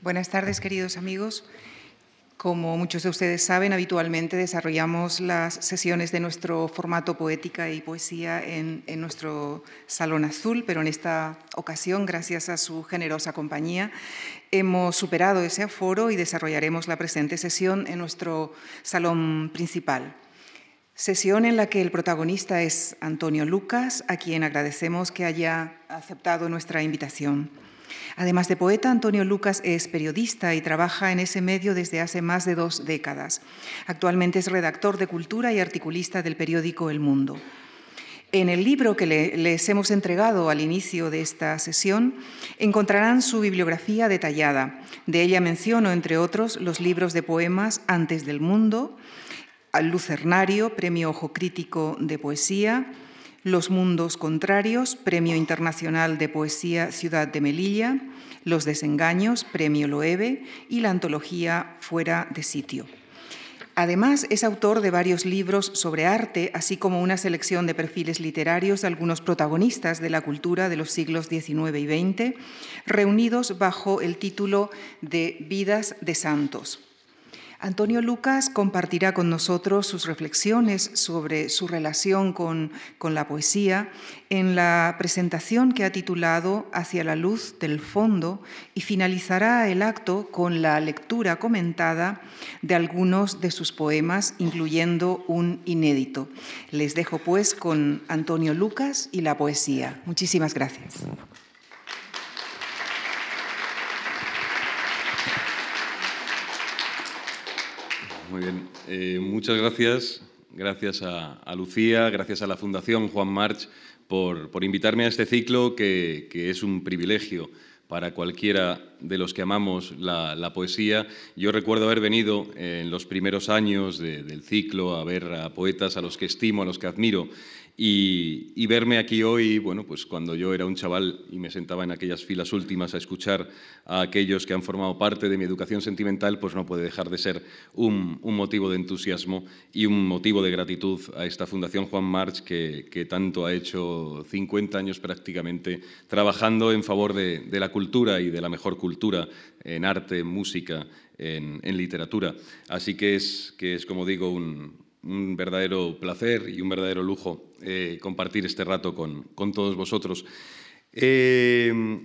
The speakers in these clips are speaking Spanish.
Buenas tardes, queridos amigos. Como muchos de ustedes saben, habitualmente desarrollamos las sesiones de nuestro formato poética y poesía en, nuestro Salón Azul, pero en esta ocasión, gracias a su generosa compañía, hemos superado ese aforo y desarrollaremos la presente sesión en nuestro salón principal. Sesión en la que el protagonista es Antonio Lucas, a quien agradecemos que haya aceptado nuestra invitación. Además de poeta, Antonio Lucas es periodista y trabaja en ese medio desde hace más de dos décadas. Actualmente es redactor de cultura y articulista del periódico El Mundo. En el libro que les hemos entregado al inicio de esta sesión encontrarán su bibliografía detallada. De ella menciono, entre otros, los libros de poemas Antes del Mundo, Al Lucernario, Premio Ojo Crítico de Poesía, los Mundos Contrarios, Premio Internacional de Poesía Ciudad de Melilla, Los Desengaños, Premio Loewe y la antología Fuera de Sitio. Además, es autor de varios libros sobre arte, así como una selección de perfiles literarios de algunos protagonistas de la cultura de los siglos XIX y XX, reunidos bajo el título de Vidas de Santos. Antonio Lucas compartirá con nosotros sus reflexiones sobre su relación con, la poesía en la presentación que ha titulado Hacia la luz del fondo y finalizará el acto con la lectura comentada de algunos de sus poemas, incluyendo un inédito. Les dejo pues con Antonio Lucas y la poesía. Muchísimas gracias. Muy bien. Eh, muchas gracias. Gracias a, Lucía, gracias a la Fundación Juan March por, invitarme a este ciclo que, es un privilegio para cualquiera de los que amamos la, poesía. Yo recuerdo haber venido en los primeros años del ciclo a ver a poetas a los que estimo, a los que admiro, y, verme aquí hoy, bueno, pues cuando yo era un chaval y me sentaba en aquellas filas últimas a escuchar a aquellos que han formado parte de mi educación sentimental, pues no puede dejar de ser un, motivo de entusiasmo y un motivo de gratitud a esta Fundación Juan March que, tanto ha hecho 50 años prácticamente trabajando en favor de, la cultura y de la mejor cultura en arte, en música, en, en literatura. Así que es, que es como digo, un, un verdadero placer y un verdadero lujo eh, compartir este rato con, todos vosotros. Eh,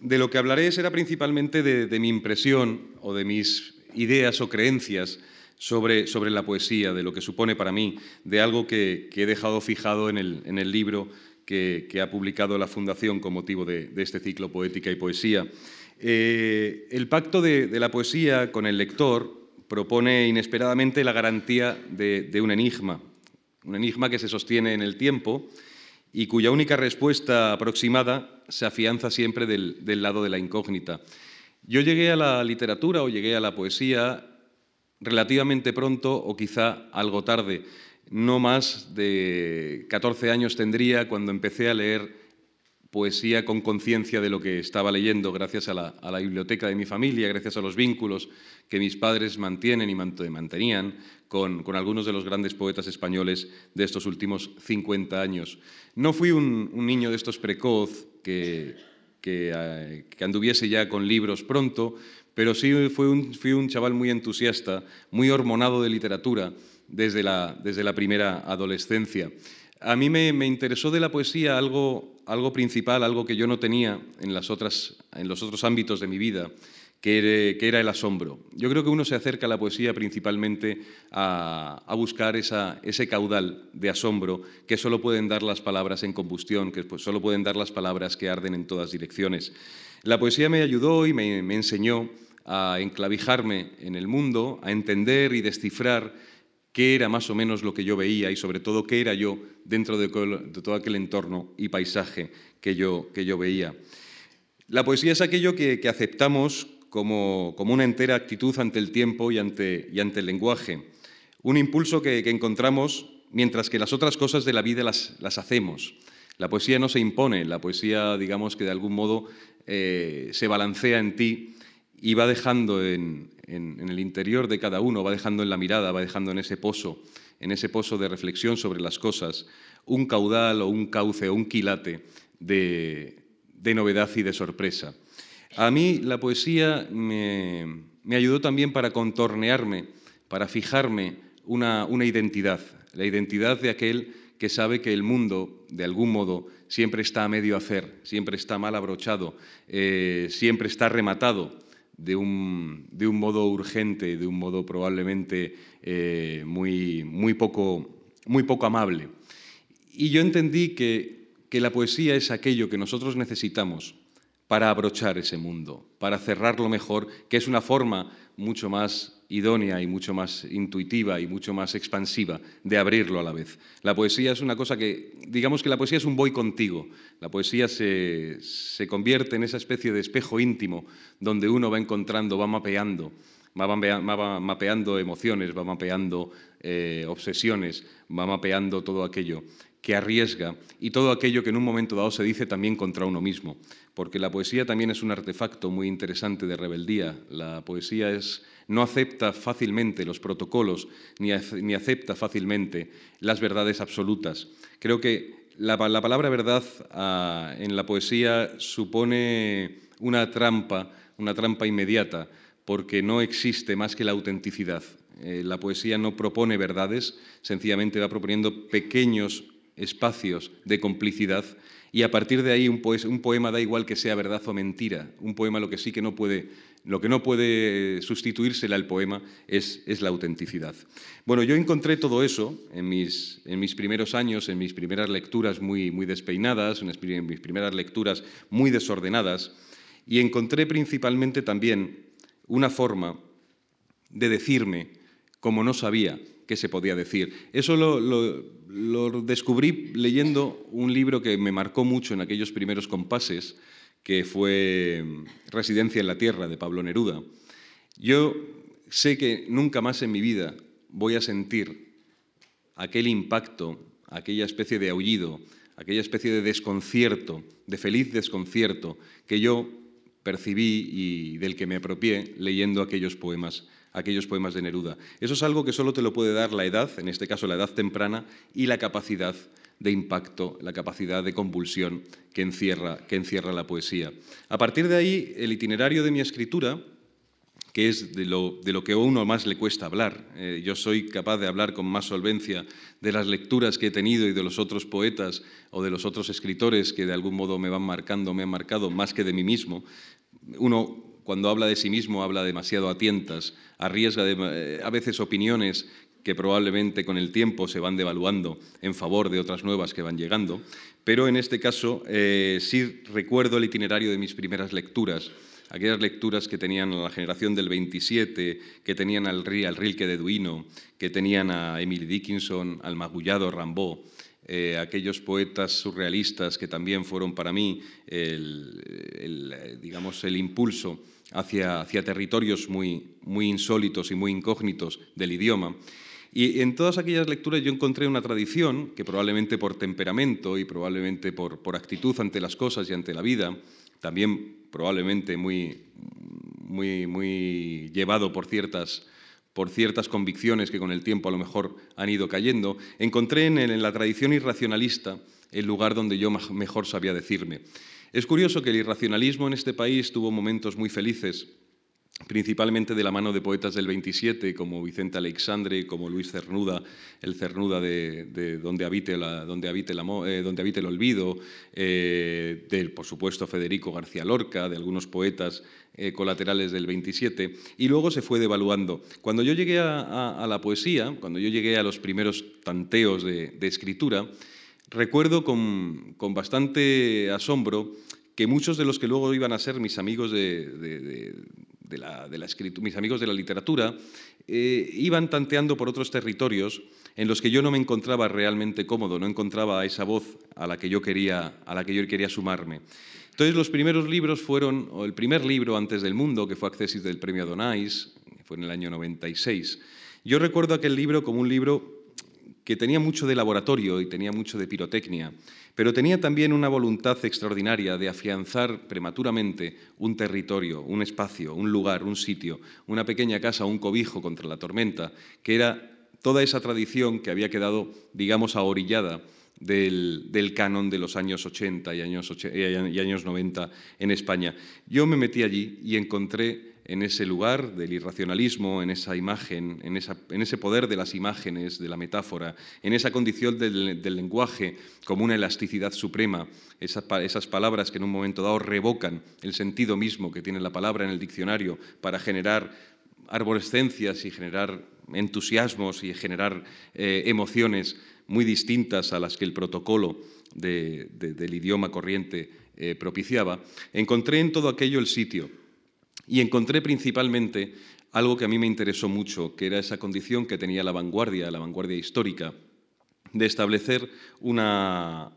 de lo que hablaré será principalmente de, mi impresión o de mis ideas o creencias sobre, sobre, la poesía, de lo que supone para mí, de algo que, he dejado fijado en el, libro que, ha publicado la Fundación con motivo de, este ciclo Poética y Poesía. Eh, el pacto de, la poesía con el lector propone inesperadamente la garantía de, un enigma, un enigma que se sostiene en el tiempo y cuya única respuesta aproximada se afianza siempre del, lado de la incógnita. Yo llegué a la literatura o llegué a la poesía relativamente pronto o quizá algo tarde. No más de 14 años tendría cuando empecé a leer poesía con conciencia de lo que estaba leyendo, gracias a la, biblioteca de mi familia, gracias a los vínculos que mis padres mantienen y mantenían con, algunos de los grandes poetas españoles de estos últimos 50 años. No fui un, niño de estos precoz que, eh, que, anduviese ya con libros pronto, pero sí fui un, fui un chaval muy entusiasta, muy hormonado de literatura desde la, desde la primera adolescencia. A mí me, interesó de la poesía algo, algo, principal, algo que yo no tenía en, los otros ámbitos de mi vida, que era, el asombro. Yo creo que uno se acerca a la poesía principalmente a, buscar ese caudal de asombro que solo pueden dar las palabras en combustión, que pues, solo pueden dar las palabras que arden en todas direcciones. La poesía me ayudó y me enseñó a enclavijarme en el mundo, a entender y descifrar qué era más o menos lo que yo veía y sobre todo qué era yo dentro de, todo aquel entorno y paisaje que yo, que yo veía. La poesía es aquello que, aceptamos como, una entera actitud ante el tiempo y ante, y ante el lenguaje, un impulso que, encontramos mientras que las otras cosas de la vida las, hacemos. La poesía no se impone, la poesía, digamos que de algún modo eh, se balancea en ti y va dejando en, el interior de cada uno, va dejando en la mirada, va dejando en ese pozo, en ese pozo de reflexión sobre las cosas, un caudal o un cauce o un quilate de, novedad y de sorpresa. A mí la poesía me, ayudó también para contornearme, para fijarme una, identidad, la identidad de aquel que sabe que el mundo, de algún modo, siempre está a medio hacer, siempre está mal abrochado, eh, siempre está rematado de un, modo urgente, de un modo probablemente eh, muy, muy, poco, muy poco amable. Y yo entendí que que la poesía es aquello que nosotros necesitamos para abrochar ese mundo, para cerrarlo mejor, que es una forma mucho más idónea y mucho más intuitiva y mucho más expansiva de abrirlo a la vez. La poesía es una cosa que, digamos que la poesía es un voy contigo, la poesía se, convierte en esa especie de espejo íntimo donde uno va encontrando, va mapeando, va, mapeando emociones, va mapeando eh, obsesiones, va mapeando todo aquello que arriesga y todo aquello que en un momento dado se dice también contra uno mismo, porque la poesía también es un artefacto muy interesante de rebeldía. La poesía es, no acepta fácilmente los protocolos ni, acepta fácilmente las verdades absolutas. Creo que la, palabra verdad ah, en la poesía supone una trampa, una trampa inmediata, porque no existe más que la autenticidad. Eh, la poesía no propone verdades, sencillamente va proponiendo pequeños espacios de complicidad y a partir de ahí un, poema da igual que sea verdad o mentira. Un poema lo que sí que no puede, lo que no puede sustituírsela al poema es, es, la autenticidad. Bueno, yo encontré todo eso en mis, en mis primeros años, en mis primeras lecturas muy, muy despeinadas, en mis primeras lecturas muy desordenadas, y encontré principalmente también una forma de decirme como no sabía qué se podía decir. Eso lo, lo, descubrí leyendo un libro que me marcó mucho en aquellos primeros compases, que fue Residencia en la Tierra, de Pablo Neruda. Yo sé que nunca más en mi vida voy a sentir aquel impacto, aquella especie de aullido, aquella especie de desconcierto, de feliz desconcierto que yo percibí y del que me apropié leyendo aquellos poemas aquellos poemas de Neruda. Eso es algo que solo te lo puede dar la edad, en este caso la edad temprana, y la capacidad de impacto, la capacidad de convulsión que encierra, que encierra la poesía. A partir de ahí, el itinerario de mi escritura, que es de lo, de lo que a uno más le cuesta hablar. Eh, yo soy capaz de hablar con más solvencia de las lecturas que he tenido y de los otros poetas o de los otros escritores que de algún modo me van marcando, me han marcado, más que de mí mismo. Uno cuando habla de sí mismo habla demasiado a tientas, arriesga eh, a veces opiniones que probablemente con el tiempo se van devaluando en favor de otras nuevas que van llegando, pero en este caso eh, sí recuerdo el itinerario de mis primeras lecturas, aquellas lecturas que tenían a la generación del 27, que tenían al, Rilke de Duino, que tenían a Emily Dickinson, al magullado Rambaud, eh, aquellos poetas surrealistas que también fueron para mí digamos, el impulso hacia, hacia territorios muy, muy insólitos y muy incógnitos del idioma. Y en todas aquellas lecturas yo encontré una tradición que probablemente por temperamento y probablemente por, por actitud ante las cosas y ante la vida, también probablemente muy, muy, muy llevado por ciertas por ciertas convicciones que con el tiempo a lo mejor han ido cayendo, encontré en, la tradición irracionalista el lugar donde yo mejor sabía decirme. Es curioso que el irracionalismo en este país tuvo momentos muy felices principalmente de la mano de poetas del 27 como Vicente Alexandre, como Luis Cernuda, el Cernuda de, eh, donde, habite el olvido, eh, del, por supuesto, Federico García Lorca, de algunos poetas eh, colaterales del 27, y luego se fue devaluando. Cuando yo llegué a, la poesía, cuando yo llegué a los primeros tanteos de, escritura, recuerdo con, con bastante asombro que muchos de los que luego iban a ser mis amigos de, la, mis amigos de la literatura, eh, iban tanteando por otros territorios en los que yo no me encontraba realmente cómodo, no encontraba esa voz a la que yo quería, a la que yo quería sumarme. Entonces los primeros libros fueron, o el primer libro antes del mundo, que fue Accesis del Premio Donais, fue en el año 96. Yo recuerdo aquel libro como un libro que tenía mucho de laboratorio y tenía mucho de pirotecnia, pero tenía también una voluntad extraordinaria de afianzar prematuramente un territorio, un espacio, un lugar, un sitio, una pequeña casa, un cobijo contra la tormenta, que era toda esa tradición que había quedado, digamos, ahorillada del, canon de los años 80 y años, y años 90 en España. Yo me metí allí y encontré en ese lugar del irracionalismo, en esa imagen, en, ese poder de las imágenes, de la metáfora, en esa condición del, lenguaje como una elasticidad suprema, esas, palabras que en un momento dado revocan el sentido mismo que tiene la palabra en el diccionario para generar arborescencias y generar entusiasmos y generar eh, emociones muy distintas a las que el protocolo del idioma corriente eh, propiciaba, encontré en todo aquello el sitio y encontré principalmente algo que a mí me interesó mucho, que era esa condición que tenía la vanguardia, la vanguardia histórica, de establecer una,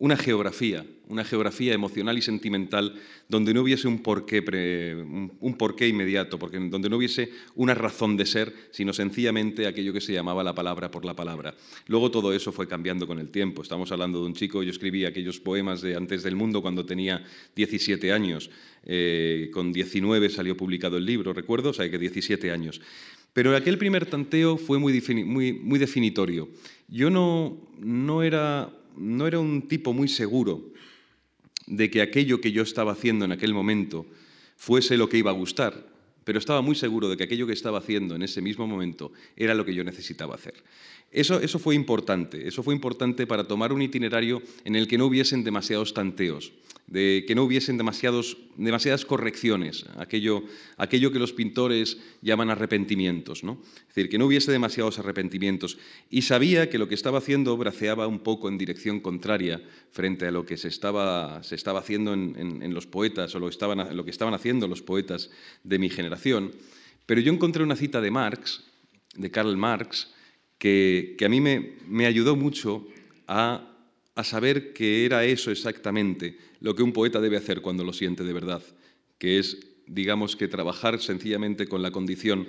una geografía, una geografía emocional y sentimental donde no hubiese un porqué, un porqué inmediato, porque, donde no hubiese una razón de ser, sino sencillamente aquello que se llamaba la palabra por la palabra. Luego todo eso fue cambiando con el tiempo. Estamos hablando de un chico, yo escribí aquellos poemas de Antes del Mundo cuando tenía 17 años, eh, con 19 salió publicado el libro, recuerdo, o sea que 17 años. Pero aquel primer tanteo fue muy, muy, muy definitorio. Yo no, no era no era un tipo muy seguro de que aquello que yo estaba haciendo en aquel momento fuese lo que iba a gustar, pero estaba muy seguro de que aquello que estaba haciendo en ese mismo momento era lo que yo necesitaba hacer. Eso, eso fue importante, eso fue importante para tomar un itinerario en el que no hubiesen demasiados tanteos, de que no hubiesen demasiados, demasiadas correcciones, aquello, aquello que los pintores llaman arrepentimientos, ¿no? es decir, que no hubiese demasiados arrepentimientos. Y sabía que lo que estaba haciendo braceaba un poco en dirección contraria frente a lo que se estaba, se estaba haciendo en, los poetas o lo, estaban, lo que estaban haciendo los poetas de mi generación. Pero yo encontré una cita de Marx, de Karl Marx, que, que a mí me, me ayudó mucho a a saber que era eso exactamente lo que un poeta debe hacer cuando lo siente de verdad, que es, digamos, que trabajar sencillamente con la condición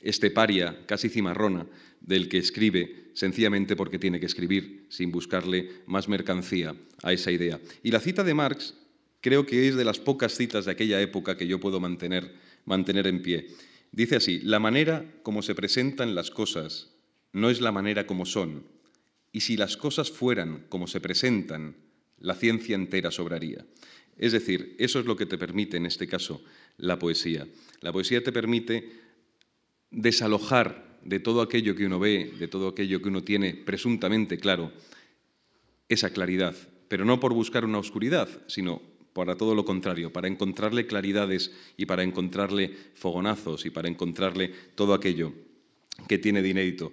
esteparia, casi cimarrona, del que escribe sencillamente porque tiene que escribir, sin buscarle más mercancía a esa idea. Y la cita de Marx creo que es de las pocas citas de aquella época que yo puedo mantener, mantener en pie. Dice así, la manera como se presentan las cosas no es la manera como son, y si las cosas fueran como se presentan, la ciencia entera sobraría. Es decir, eso es lo que te permite, en este caso, la poesía. La poesía te permite desalojar de todo aquello que uno ve, de todo aquello que uno tiene presuntamente claro, esa claridad, pero no por buscar una oscuridad, sino para todo lo contrario, para encontrarle claridades y para encontrarle fogonazos y para encontrarle todo aquello que tiene de inédito.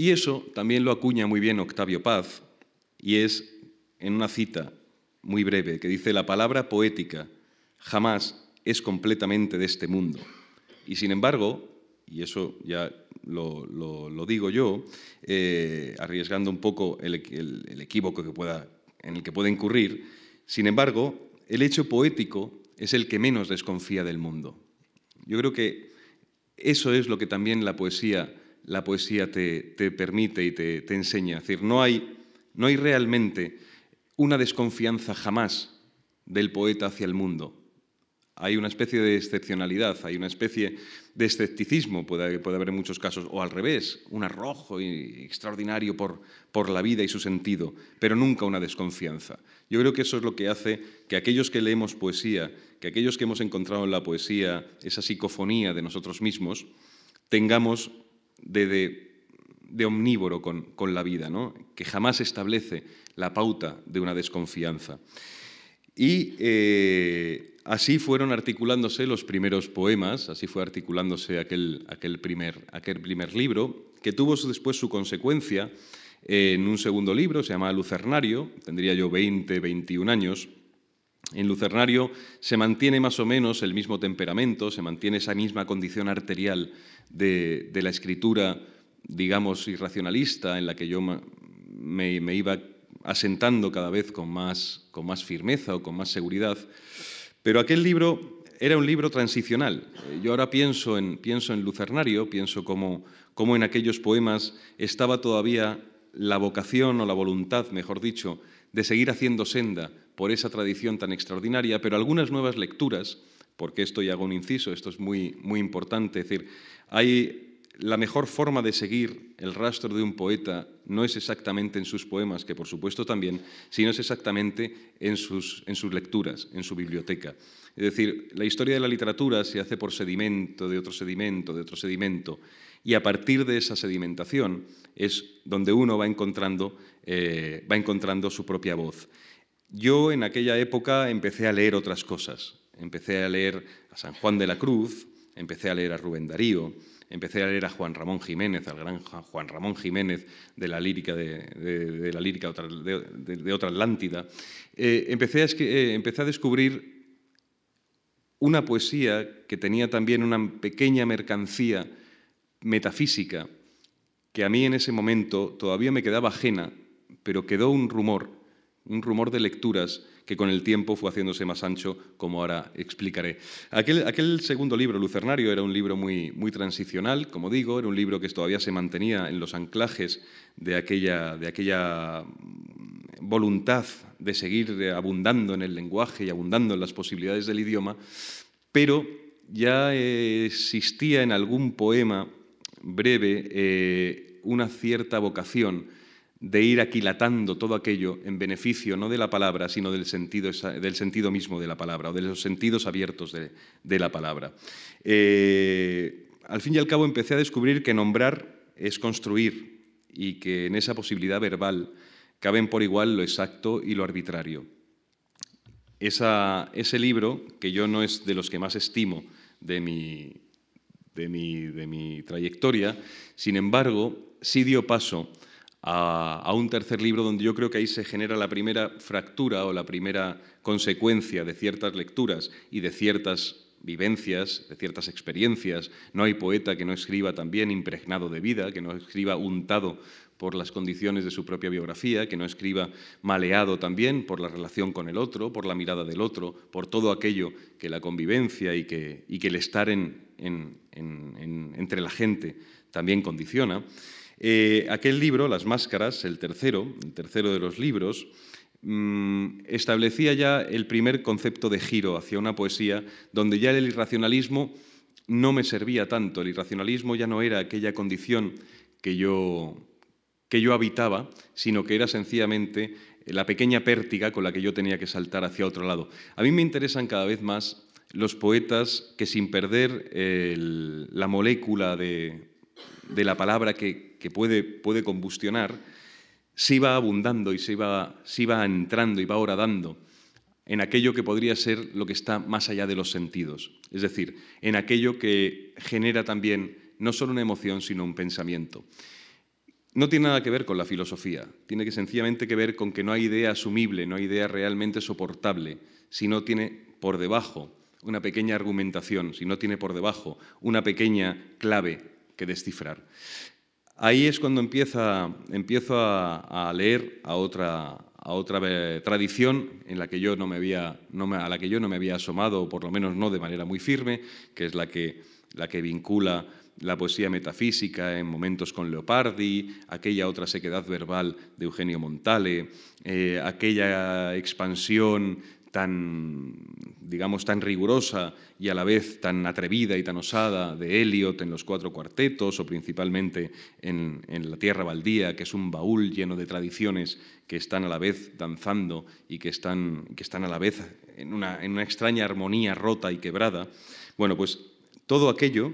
Y eso también lo acuña muy bien Octavio Paz, y es en una cita muy breve que dice, la palabra poética jamás es completamente de este mundo. Y sin embargo, y eso ya lo, digo yo, eh, arriesgando un poco el, equívoco que pueda, en el que pueda incurrir, sin embargo, el hecho poético es el que menos desconfía del mundo. Yo creo que eso es lo que también la poesía la poesía te, permite y te, enseña. Es decir, no hay, no hay realmente una desconfianza jamás del poeta hacia el mundo. Hay una especie de excepcionalidad, hay una especie de escepticismo, puede, puede haber en muchos casos, o al revés, un arrojo extraordinario por, por la vida y su sentido, pero nunca una desconfianza. Yo creo que eso es lo que hace que aquellos que leemos poesía, que aquellos que hemos encontrado en la poesía esa psicofonía de nosotros mismos, tengamos de, omnívoro con, la vida, ¿no? que jamás establece la pauta de una desconfianza. Y eh, así fueron articulándose los primeros poemas, así fue articulándose aquel, primer, aquel primer libro, que tuvo después su consecuencia en un segundo libro, se llama Lucernario, tendría yo 20, 21 años. En Lucernario se mantiene más o menos el mismo temperamento, se mantiene esa misma condición arterial de, la escritura, digamos, irracionalista, en la que yo me, iba asentando cada vez con más, firmeza o con más seguridad. Pero aquel libro era un libro transicional. Yo ahora pienso en, Lucernario, pienso cómo en aquellos poemas estaba todavía la vocación o la voluntad, mejor dicho, de seguir haciendo senda por esa tradición tan extraordinaria, pero algunas nuevas lecturas, porque esto ya hago un inciso, esto es muy, muy importante, es decir, hay la mejor forma de seguir el rastro de un poeta no es exactamente en sus poemas, que por supuesto también, sino es exactamente en sus, en sus lecturas, en su biblioteca. Es decir, la historia de la literatura se hace por sedimento, de otro sedimento, de otro sedimento, y a partir de esa sedimentación es donde uno va encontrando, eh, va encontrando su propia voz. Yo en aquella época empecé a leer otras cosas. Empecé a leer a San Juan de la Cruz, empecé a leer a Rubén Darío, empecé a leer a Juan Ramón Jiménez, al gran Juan Ramón Jiménez de la lírica de, la lírica de, otra Atlántida. Eh, eh, empecé a descubrir una poesía que tenía también una pequeña mercancía metafísica que a mí en ese momento todavía me quedaba ajena, pero quedó un rumor, un rumor de lecturas que con el tiempo fue haciéndose más ancho, como ahora explicaré. Aquel, segundo libro, Lucernario, era un libro muy, muy transicional, como digo, era un libro que todavía se mantenía en los anclajes de aquella, de aquella voluntad de seguir abundando en el lenguaje y abundando en las posibilidades del idioma, pero ya existía en algún poema breve eh, una cierta vocación de ir aquilatando todo aquello en beneficio no de la palabra, sino del sentido, del sentido mismo de la palabra, o de los sentidos abiertos de, la palabra. Eh, al fin y al cabo empecé a descubrir que nombrar es construir y que en esa posibilidad verbal caben por igual lo exacto y lo arbitrario. ese libro, que yo no es de los que más estimo de mi, de mi, de mi trayectoria, sin embargo, sí dio paso a, un tercer libro donde yo creo que ahí se genera la primera fractura o la primera consecuencia de ciertas lecturas y de ciertas vivencias, de ciertas experiencias. No hay poeta que no escriba también impregnado de vida, que no escriba untado por las condiciones de su propia biografía, que no escriba maleado también por la relación con el otro, por la mirada del otro, por todo aquello que la convivencia y que, el estar en, entre la gente también condiciona. Eh, aquel libro, Las Máscaras, el tercero, el tercero de los libros, mm, establecía ya el primer concepto de giro hacia una poesía donde ya el irracionalismo no me servía tanto. El irracionalismo ya no era aquella condición que yo, que yo habitaba, sino que era sencillamente la pequeña pértiga con la que yo tenía que saltar hacia otro lado. A mí me interesan cada vez más los poetas que sin perder la molécula de, de la palabra que, puede, puede combustionar, se iba abundando y se iba, se iba entrando y va horadando en aquello que podría ser lo que está más allá de los sentidos, es decir, en aquello que genera también no solo una emoción, sino un pensamiento. No tiene nada que ver con la filosofía, tiene que sencillamente que ver con que no hay idea asumible, no hay idea realmente soportable, sino tiene por debajo una pequeña argumentación, si no tiene por debajo una pequeña clave que descifrar. Ahí es cuando empieza, empiezo a, leer a otra, otra tradición en la que yo no me había, no a la que yo no me había asomado, o por lo menos no de manera muy firme, que es la que vincula la poesía metafísica en momentos con Leopardi, aquella otra sequedad verbal de Eugenio Montale, eh, aquella expansión tan, digamos, tan rigurosa y a la vez tan atrevida y tan osada de Eliot en los cuatro cuartetos o principalmente en, La Tierra Baldía, que es un baúl lleno de tradiciones que están a la vez danzando y que están, que están a la vez en una, en una extraña armonía rota y quebrada. Bueno, pues todo aquello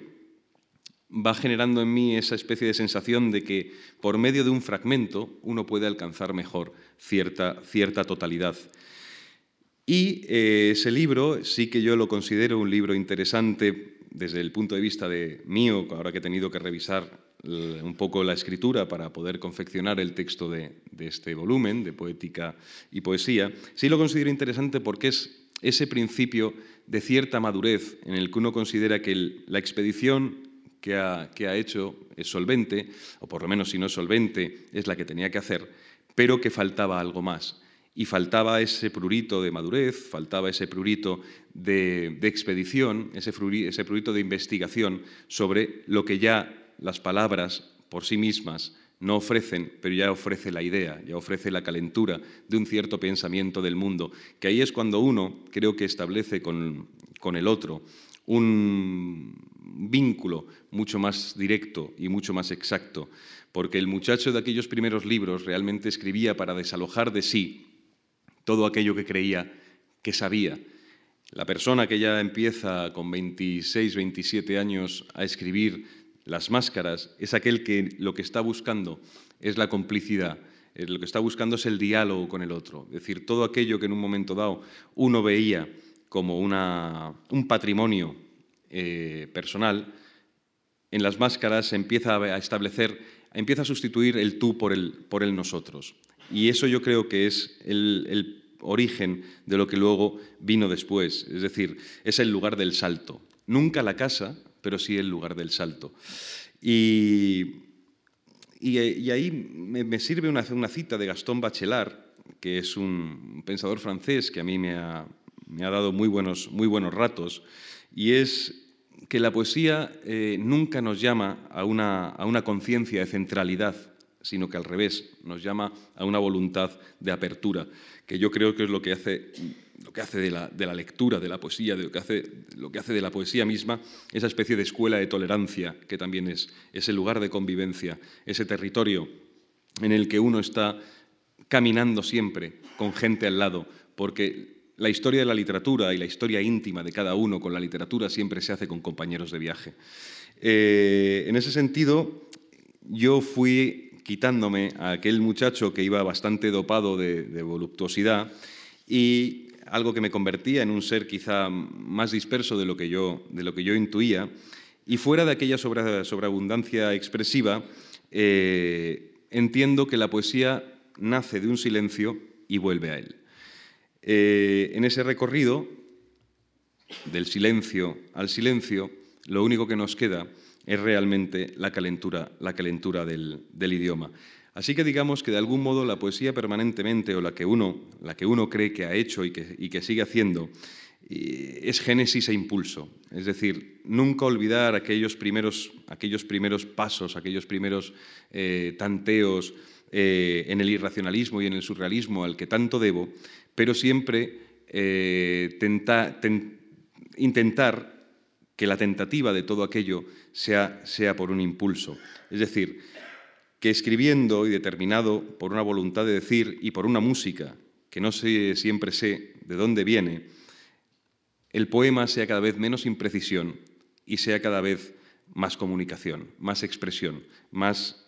va generando en mí esa especie de sensación de que por medio de un fragmento uno puede alcanzar mejor cierta, cierta totalidad. Y eh, ese libro sí que yo lo considero un libro interesante desde el punto de vista de mío, ahora que he tenido que revisar un poco la escritura para poder confeccionar el texto de, este volumen de poética y poesía, sí lo considero interesante porque es ese principio de cierta madurez en el que uno considera que la expedición que ha, hecho es solvente, o por lo menos si no es solvente, es la que tenía que hacer, pero que faltaba algo más. Y faltaba ese prurito de madurez, faltaba ese prurito de, expedición, ese, prurito de investigación sobre lo que ya las palabras por sí mismas no ofrecen, pero ya ofrece la idea, ya ofrece la calentura de un cierto pensamiento del mundo, que ahí es cuando uno creo que establece con, con el otro un vínculo mucho más directo y mucho más exacto, porque el muchacho de aquellos primeros libros realmente escribía para desalojar de sí todo aquello que creía que sabía. La persona que ya empieza con 26, 27 años a escribir las máscaras es aquel que lo que está buscando es la complicidad, lo que está buscando es el diálogo con el otro, es decir, todo aquello que en un momento dado uno veía como un patrimonio eh, personal, en las máscaras empieza a establecer, empieza a sustituir el tú por el, por el nosotros. Y eso yo creo que es el origen de lo que luego vino después, es decir, es el lugar del salto. Nunca la casa, pero sí el lugar del salto. Y, y, ahí me, sirve una, una, cita de Gastón Bachelard, que es un pensador francés que a mí me ha, me ha dado muy buenos, muy buenos ratos, y es que la poesía eh, nunca nos llama a una, a una conciencia de centralidad, sino que al revés, nos llama a una voluntad de apertura, que yo creo que es lo que hace lo que hace de la, lectura, de la poesía, de lo, que hace, lo que hace de la poesía misma, esa especie de escuela de tolerancia, que también es ese lugar de convivencia, ese territorio en el que uno está caminando siempre con gente al lado, porque la historia de la literatura y la historia íntima de cada uno con la literatura siempre se hace con compañeros de viaje. Eh, en ese sentido, yo fui quitándome a aquel muchacho que iba bastante dopado de, voluptuosidad y algo que me convertía en un ser quizá más disperso de lo que yo, de lo que yo intuía, y fuera de aquella sobreabundancia expresiva, eh, entiendo que la poesía nace de un silencio y vuelve a él. Eh, en ese recorrido, del silencio al silencio, lo único que nos queda es realmente la calentura, la calentura del idioma. Así que digamos que de algún modo la poesía permanentemente, o la que uno, la que uno cree que ha hecho y que, sigue haciendo, es génesis e impulso. Es decir, nunca olvidar aquellos primeros, aquellos primeros pasos, aquellos primeros eh, tanteos eh, en el irracionalismo y en el surrealismo al que tanto debo, pero siempre eh, intentar que la tentativa de todo aquello sea, sea por un impulso. Es decir, que escribiendo y determinado por una voluntad de decir y por una música que no sé, siempre sé de dónde viene, el poema sea cada vez menos imprecisión y sea cada vez más comunicación, más expresión, más,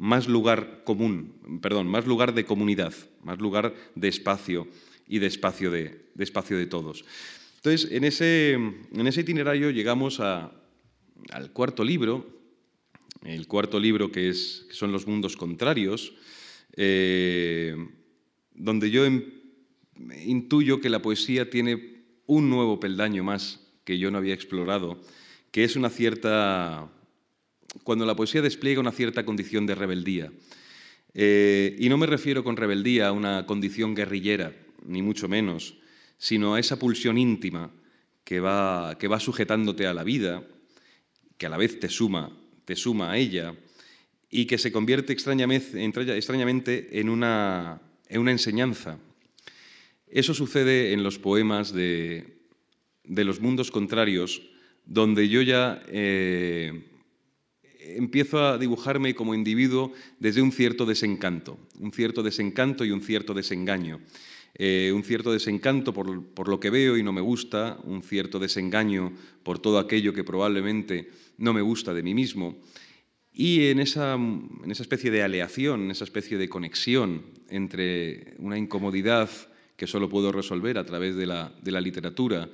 más lugar común, perdón, más lugar de comunidad, más lugar de espacio y de espacio de, espacio de todos. Entonces, en ese, en ese itinerario llegamos al cuarto libro, el cuarto libro, que, es, son Los Mundos Contrarios, eh, donde yo intuyo que la poesía tiene un nuevo peldaño más que yo no había explorado, que es una cierta... cuando la poesía despliega una cierta condición de rebeldía. Eh, y no me refiero con rebeldía a una condición guerrillera, ni mucho menos, sino a esa pulsión íntima que va, que va sujetándote a la vida, que a la vez te suma te suma a ella y que se convierte extrañamente en una, en una enseñanza. Eso sucede en los poemas de, los mundos contrarios, donde yo ya eh, empiezo a dibujarme como individuo desde un cierto desencanto, un cierto desencanto y un cierto desengaño. Eh, un cierto desencanto por, por, lo que veo y no me gusta, un cierto desengaño por todo aquello que probablemente no me gusta de mí mismo. Y en esa, en esa especie de aleación, en esa especie de conexión entre una incomodidad que solo puedo resolver a través de la, de la literatura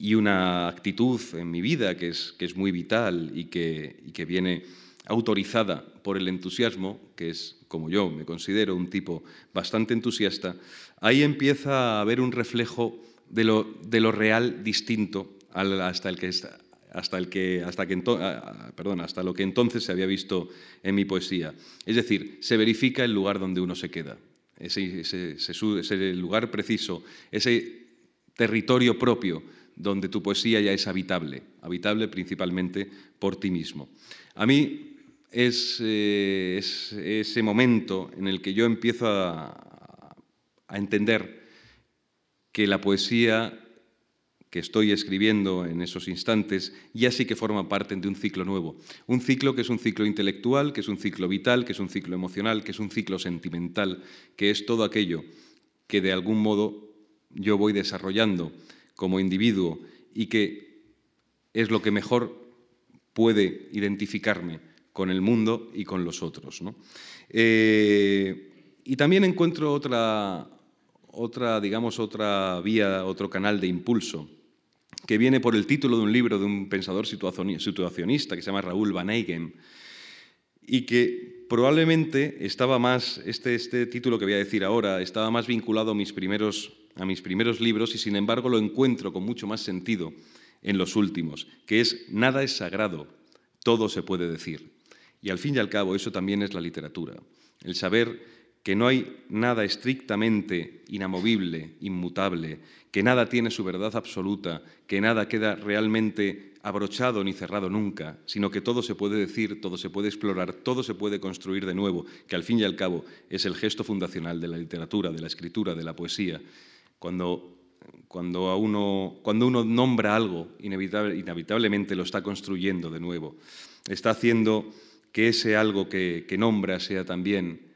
y una actitud en mi vida que es, que es muy vital y que, y que viene autorizada por el entusiasmo, que es, como yo me considero, un tipo bastante entusiasta, ahí empieza a haber un reflejo de lo, de lo real distinto hasta el que está, hasta, el que, hasta, que, perdón, hasta lo que entonces se había visto en mi poesía. Es decir, se verifica el lugar donde uno se queda, ese, ese, ese, lugar preciso, ese territorio propio donde tu poesía ya es habitable, habitable principalmente por ti mismo. A mí, es, eh, ese momento en el que yo empiezo a, a entender que la poesía que estoy escribiendo en esos instantes ya sí que forma parte de un ciclo nuevo. Un ciclo que es un ciclo intelectual, que es un ciclo vital, que es un ciclo emocional, que es un ciclo sentimental, que es todo aquello que de algún modo yo voy desarrollando como individuo y que es lo que mejor puede identificarme con el mundo y con los otros. Eh, y también encuentro otra, otra, digamos, otra vía, otro canal de impulso que viene por el título de un libro de un pensador situacionista que se llama Raúl Van Eygen, y que probablemente estaba más, este, este título que voy a decir ahora, estaba más vinculado a mis, primeros, a mis primeros libros y sin embargo lo encuentro con mucho más sentido en los últimos, que es nada es sagrado, todo se puede decir. Y al fin y al cabo eso también es la literatura, el saber que no hay nada estrictamente inamovible, inmutable, que nada tiene su verdad absoluta, que nada queda realmente abrochado ni cerrado nunca, sino que todo se puede decir, todo se puede explorar, todo se puede construir de nuevo, que al fin y al cabo es el gesto fundacional de la literatura, de la escritura, de la poesía. Cuando, cuando, uno, cuando uno nombra algo, inevitablemente lo está construyendo de nuevo. Está haciendo que ese algo que, que nombra sea también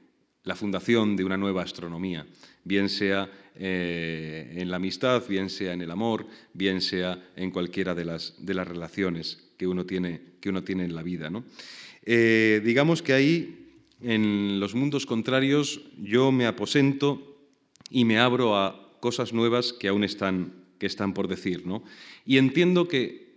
la fundación de una nueva astronomía, bien sea eh, en la amistad, bien sea en el amor, bien sea en cualquiera de las, de las relaciones que uno tiene, que uno tiene en la vida. Eh, digamos que ahí, en los mundos contrarios, yo me aposento y me abro a cosas nuevas que aún están, que están por decir. Y entiendo que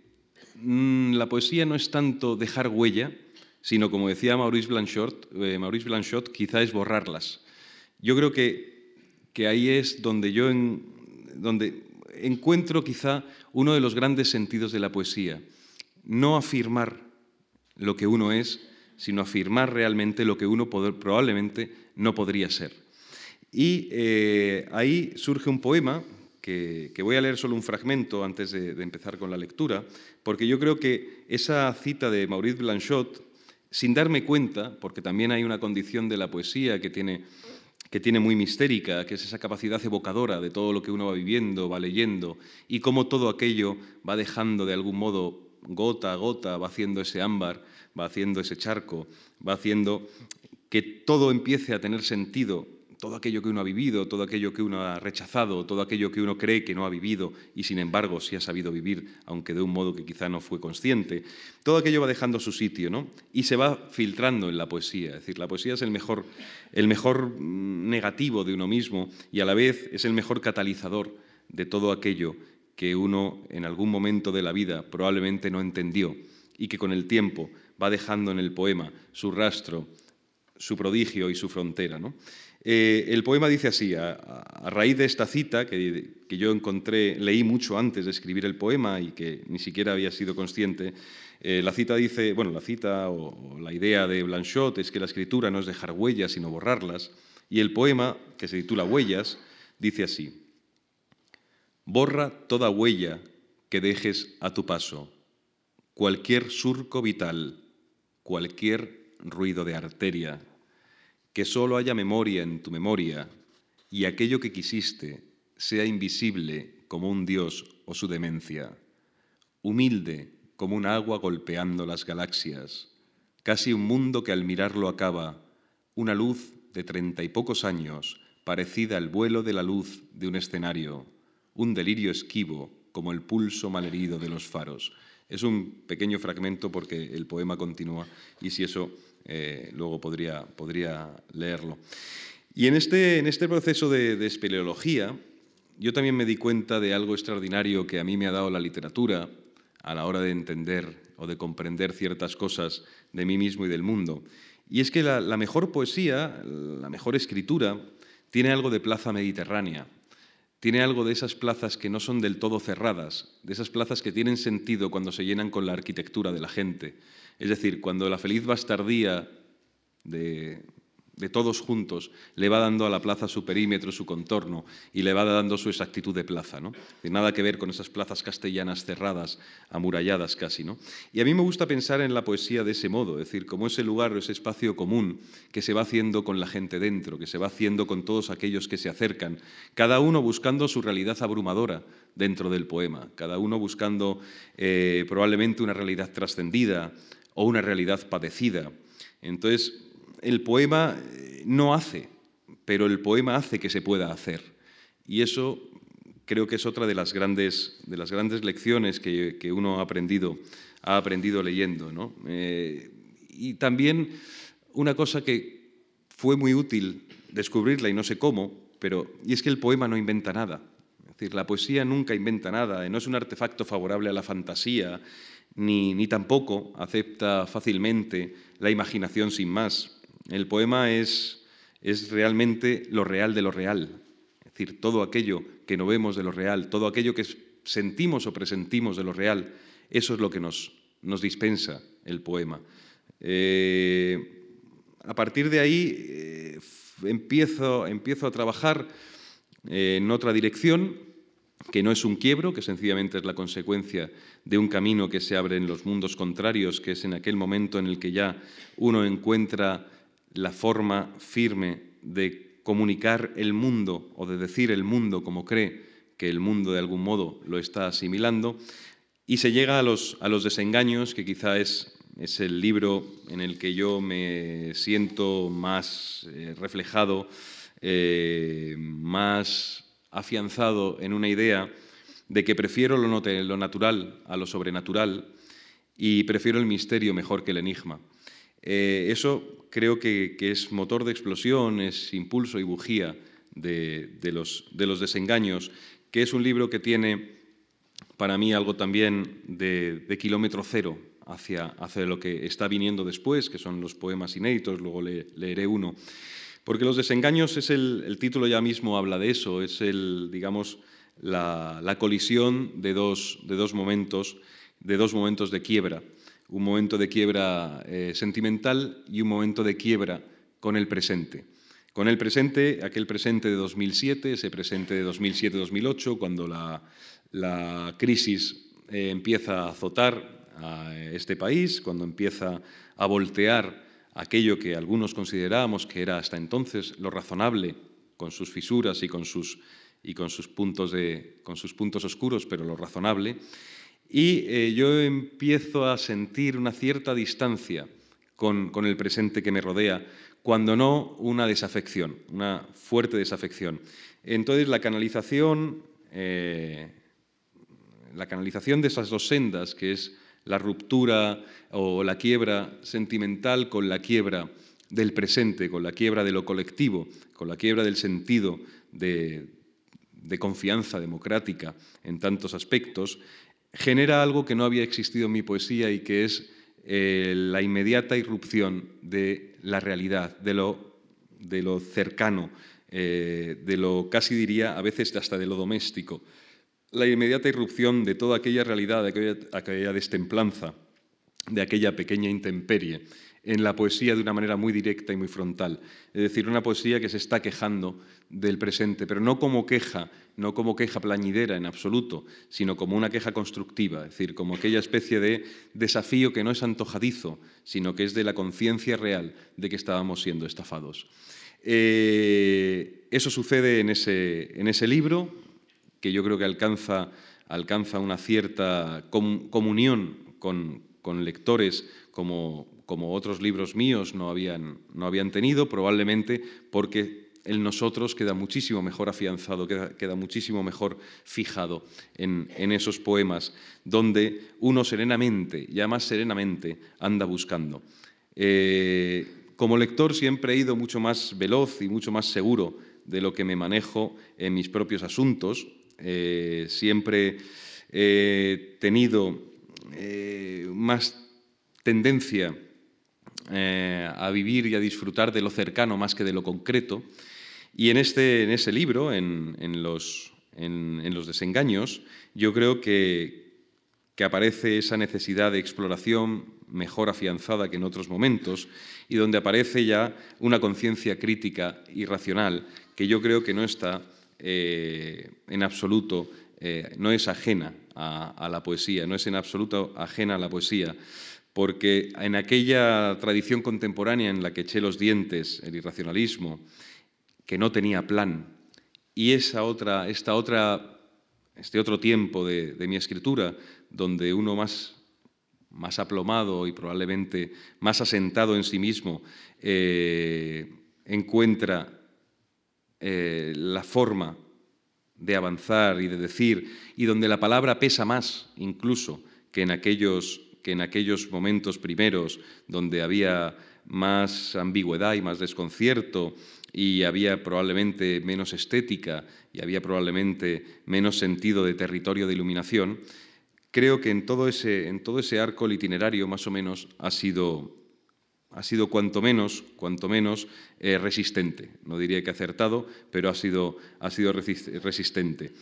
mm, la poesía no es tanto dejar huella, sino, como decía Maurice Blanchot, eh, Maurice Blanchot quizá es borrarlas. Yo creo que, que ahí es donde yo donde encuentro quizá uno de los grandes sentidos de la poesía. No afirmar lo que uno es, sino afirmar realmente lo que uno probablemente no podría ser. Y eh, ahí surge un poema que, voy a leer solo un fragmento antes de, empezar con la lectura, porque yo creo que esa cita de Maurice Blanchot sin darme cuenta, porque también hay una condición de la poesía que tiene, que tiene muy mistérica, que es esa capacidad evocadora de todo lo que uno va viviendo, va leyendo, y cómo todo aquello va dejando de algún modo gota a gota, va haciendo ese ámbar, va haciendo ese charco, va haciendo que todo empiece a tener sentido todo aquello que uno ha vivido, todo aquello que uno ha rechazado, todo aquello que uno cree que no ha vivido y sin embargo sí ha sabido vivir, aunque de un modo que quizá no fue consciente, todo aquello va dejando su sitio ¿no? y se va filtrando en la poesía. Es decir, la poesía es el mejor, el mejor mm, negativo de uno mismo y a la vez es el mejor catalizador de todo aquello que uno en algún momento de la vida probablemente no entendió y que con el tiempo va dejando en el poema su rastro, su prodigio y su frontera. ¿no? Eh, el poema dice así, a, raíz de esta cita que, yo encontré, leí mucho antes de escribir el poema y que ni siquiera había sido consciente, eh, la cita dice, bueno, la cita o, la idea de Blanchot es que la escritura no es dejar huellas, sino borrarlas, y el poema, que se titula Huellas, dice así, borra toda huella que dejes a tu paso, cualquier surco vital, cualquier ruido de arteria, que solo haya memoria en tu memoria y aquello que quisiste sea invisible como un dios o su demencia, humilde como un agua golpeando las galaxias, casi un mundo que al mirarlo acaba, una luz de treinta y pocos años, parecida al vuelo de la luz de un escenario, un delirio esquivo como el pulso malherido de los faros. Es un pequeño fragmento porque el poema continúa y si eso eh, luego podría, podría leerlo. Y en este, en este proceso de, de espeleología, yo también me di cuenta de algo extraordinario que a mí me ha dado la literatura a la hora de entender o de comprender ciertas cosas de mí mismo y del mundo. Y es que la, la mejor poesía, la mejor escritura, tiene algo de plaza mediterránea, tiene algo de esas plazas que no son del todo cerradas, de esas plazas que tienen sentido cuando se llenan con la arquitectura de la gente, es decir, cuando la feliz bastardía de, todos juntos, le va dando a la plaza su perímetro, su contorno y le va dando su exactitud de plaza. ¿no? De nada que ver con esas plazas castellanas cerradas, amuralladas casi. ¿no? Y a mí me gusta pensar en la poesía de ese modo, es decir, como ese lugar o ese espacio común que se va haciendo con la gente dentro, que se va haciendo con todos aquellos que se acercan, cada uno buscando su realidad abrumadora dentro del poema, cada uno buscando eh, probablemente una realidad trascendida o una realidad padecida. Entonces, el poema eh, no hace, pero el poema hace que se pueda hacer. Y eso creo que es otra de las grandes, de las grandes lecciones que, uno ha aprendido, ha aprendido leyendo. Eh, y también una cosa que fue muy útil descubrirla y no sé cómo, pero y es que el poema no inventa nada. Decir, la poesía nunca inventa nada, no es un artefacto favorable a la fantasía, ni, ni tampoco acepta fácilmente la imaginación sin más. El poema es, es realmente lo real de lo real, es decir, todo aquello que no vemos de lo real, todo aquello que sentimos o presentimos de lo real, eso es lo que nos, nos dispensa el poema. Eh, a partir de ahí eh, empiezo, empiezo a trabajar en otra dirección, que no es un quiebro, que sencillamente es la consecuencia de un camino que se abre en los mundos contrarios, que es en aquel momento en el que ya uno encuentra la forma firme de comunicar el mundo o de decir el mundo como cree que el mundo de algún modo lo está asimilando, y se llega a los, a los desengaños, que quizá es, es, el libro en el que yo me siento más eh, reflejado, eh, más afianzado en una idea de que prefiero lo, natural a lo sobrenatural y prefiero el misterio mejor que el enigma. Eh, eso creo que, es motor de explosión, es impulso y bujía de, los, desengaños, que es un libro que tiene para mí algo también de, kilómetro cero hacia, lo que está viniendo después, que son los poemas inéditos, luego leeré uno. Porque los desengaños es el, título ya mismo habla de eso, es el, digamos, la, colisión de dos, de dos momentos, de dos momentos de quiebra un momento de quiebra eh, sentimental y un momento de quiebra con el presente. Con el presente, aquel presente de 2007, ese presente de 2007-2008, cuando la, crisis eh, empieza a azotar a este país, cuando empieza a voltear aquello que algunos considerábamos que era hasta entonces lo razonable, con sus fisuras y con sus, y con sus, puntos, de, con sus puntos oscuros, pero lo razonable, y eh, yo empiezo a sentir una cierta distancia con, el presente que me rodea, cuando no una desafección, una fuerte desafección. Entonces la canalización, eh, la canalización de esas dos sendas, que es la ruptura o la quiebra sentimental con la quiebra del presente, con la quiebra de lo colectivo, con la quiebra del sentido de confianza democrática en tantos aspectos, genera algo que no había existido en mi poesía y que es eh, la inmediata irrupción de la realidad, de lo, cercano, eh, de lo casi diría a veces hasta de lo doméstico. La inmediata irrupción de toda aquella realidad, de aquella, aquella destemplanza, de aquella pequeña intemperie en la poesía de una manera muy directa y muy frontal. Es decir, una poesía que se está quejando del presente, pero no como queja, no como queja plañidera en absoluto, sino como una queja constructiva, es decir, como aquella especie de desafío que no es antojadizo, sino que es de la conciencia real de que estábamos siendo estafados. Eh, eso sucede en ese, en ese, libro, que yo creo que alcanza, alcanza una cierta comunión con, con lectores como, como otros libros míos no habían, no habían tenido, probablemente porque el nosotros queda muchísimo mejor afianzado, queda, muchísimo mejor fijado en, esos poemas, donde uno serenamente, ya más serenamente, anda buscando. Eh, como lector siempre he ido mucho más veloz y mucho más seguro de lo que me manejo en mis propios asuntos. Eh, siempre he tenido eh, más tendencia eh, a vivir y a disfrutar de lo cercano más que de lo concreto. Y en, este, en ese libro, en, los, en, los desengaños, yo creo que que aparece esa necesidad de exploración mejor afianzada que en otros momentos y donde aparece ya una conciencia crítica y racional que yo creo que no está eh, en absoluto, eh, no es ajena a, la poesía, no es en absoluto ajena a la poesía, porque en aquella tradición contemporánea en la que eché los dientes, el irracionalismo, que no tenía plan, y esa otra, esta otra, este otro tiempo de, mi escritura, donde uno más, más aplomado y probablemente más asentado en sí mismo, eh, encuentra eh, la forma de avanzar y de decir, y donde la palabra pesa más incluso que en aquellos, que en aquellos momentos primeros donde había más ambigüedad y más desconcierto y había probablemente menos estética y había probablemente menos sentido de territorio de iluminación, creo que en todo ese, en todo ese arco itinerario más o menos ha sido ha sido cuanto menos, cuanto menos eh, resistente. No diría que acertado, pero ha sido, ha sido resistente.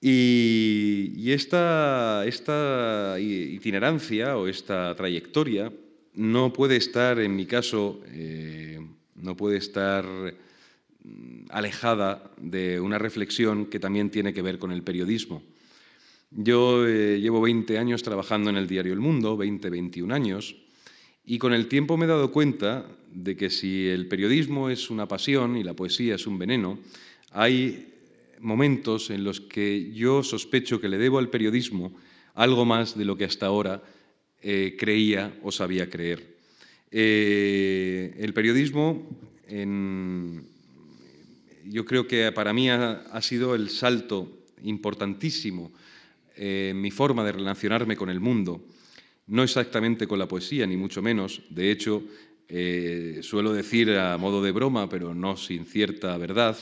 Y, esta, esta, itinerancia o esta trayectoria no puede estar, en mi caso, eh, no puede estar mm, alejada de una reflexión que también tiene que ver con el periodismo. Yo eh, llevo 20 años trabajando en el diario El Mundo, 20, 21 años, y con el tiempo me he dado cuenta de que si el periodismo es una pasión y la poesía es un veneno, hay momentos en los que yo sospecho que le debo al periodismo algo más de lo que hasta ahora eh, creía o sabía creer. Eh, el periodismo, yo creo que para mí ha, sido el salto importantísimo en mi forma de relacionarme con el mundo no exactamente con la poesía, ni mucho menos. De hecho, eh, suelo decir a modo de broma, pero no sin cierta verdad,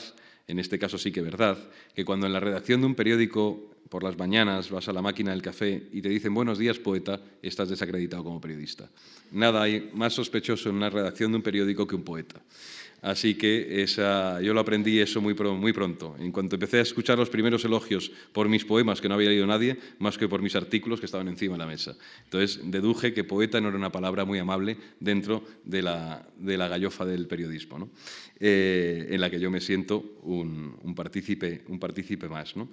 en este caso sí que verdad, que cuando en la redacción de un periódico por las mañanas vas a la máquina del café y te dicen buenos días poeta, estás desacreditado como periodista. Nada hay más sospechoso en una redacción de un periódico que un poeta. Así que yo lo aprendí eso muy, pronto. En cuanto empecé a escuchar los primeros elogios por mis poemas, que no había leído nadie, más que por mis artículos que estaban encima de la mesa. Entonces deduje que poeta no era una palabra muy amable dentro de la, de gallofa del periodismo. Eh, en la que yo me siento un, un partícipe, un partícipe más. ¿no?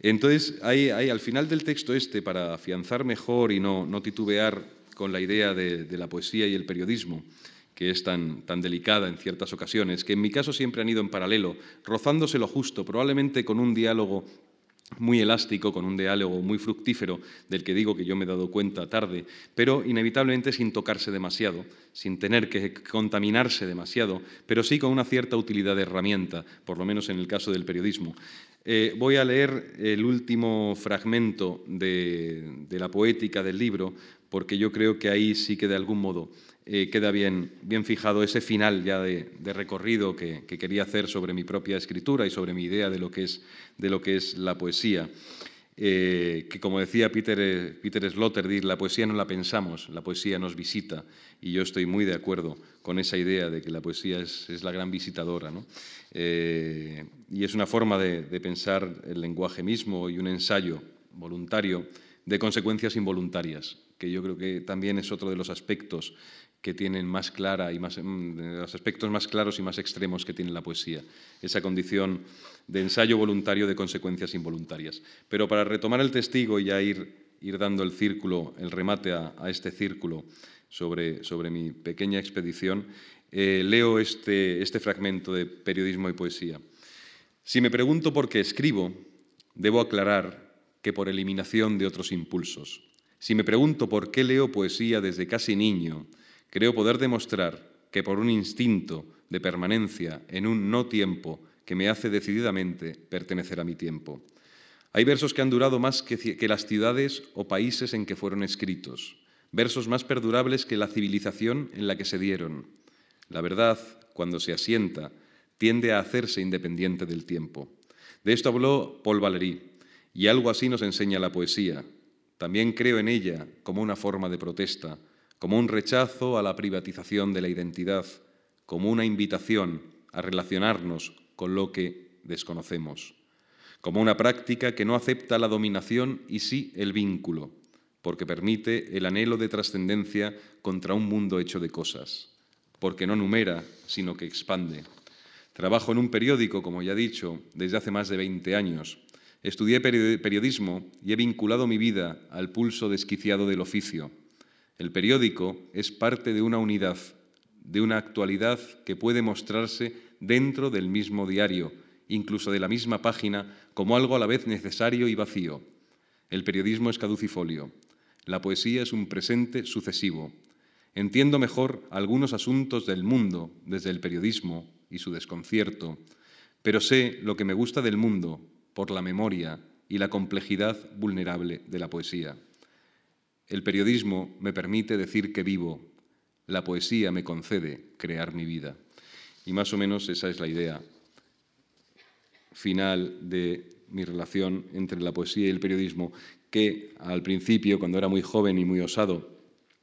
Entonces, hay, al final del texto este, para afianzar mejor y no, titubear con la idea de, de la poesía y el periodismo, que es tan, tan delicada en ciertas ocasiones, que en mi caso siempre han ido en paralelo, rozándose lo justo, probablemente con un diálogo muy elástico, con un diálogo muy fructífero, del que digo que yo me he dado cuenta tarde, pero inevitablemente sin tocarse demasiado, sin tener que contaminarse demasiado, pero sí con una cierta utilidad de herramienta, por lo menos en el caso del periodismo. Eh, voy a leer el último fragmento de, de la poética del libro, porque yo creo que ahí sí que de algún modo eh, queda bien, bien fijado ese final ya de, recorrido que, quería hacer sobre mi propia escritura y sobre mi idea de lo que es, de lo que es la poesía. Eh, que como decía Peter, Peter Sloterdijk, la poesía no la pensamos, la poesía nos visita, y yo estoy muy de acuerdo con esa idea de que la poesía es, la gran visitadora. Eh, y es una forma de, de pensar el lenguaje mismo y un ensayo voluntario de consecuencias involuntarias, que yo creo que también es otro de los aspectos que tienen más clara y más, mm, los aspectos más claros y más extremos que tiene la poesía, esa condición de ensayo voluntario de consecuencias involuntarias. Pero para retomar el testigo y ya ir, ir dando el círculo, el remate a, este círculo sobre, sobre, mi pequeña expedición, eh, leo este, este fragmento de periodismo y poesía. Si me pregunto por qué escribo, debo aclarar que por eliminación de otros impulsos. Si me pregunto por qué leo poesía desde casi niño, creo poder demostrar que por un instinto de permanencia en un no tiempo que me hace decididamente pertenecer a mi tiempo. Hay versos que han durado más que, las ciudades o países en que fueron escritos, versos más perdurables que la civilización en la que se dieron. La verdad, cuando se asienta, tiende a hacerse independiente del tiempo. De esto habló Paul Valéry, y algo así nos enseña la poesía. También creo en ella como una forma de protesta, como un rechazo a la privatización de la identidad, como una invitación a relacionarnos con lo que desconocemos, como una práctica que no acepta la dominación y sí el vínculo, porque permite el anhelo de trascendencia contra un mundo hecho de cosas, porque no numera, sino que expande. Trabajo en un periódico, como ya he dicho, desde hace más de 20 años. Estudié periodismo y he vinculado mi vida al pulso desquiciado del oficio. El periódico es parte de una unidad, de una actualidad que puede mostrarse dentro del mismo diario, incluso de la misma página, como algo a la vez necesario y vacío. El periodismo es caducifolio. La poesía es un presente sucesivo. Entiendo mejor algunos asuntos del mundo desde el periodismo y su desconcierto, pero sé lo que me gusta del mundo por la memoria y la complejidad vulnerable de la poesía. El periodismo me permite decir que vivo, la poesía me concede crear mi vida. Y más o menos esa es la idea final de mi relación entre la poesía y el periodismo, que al principio, cuando era muy joven y muy osado,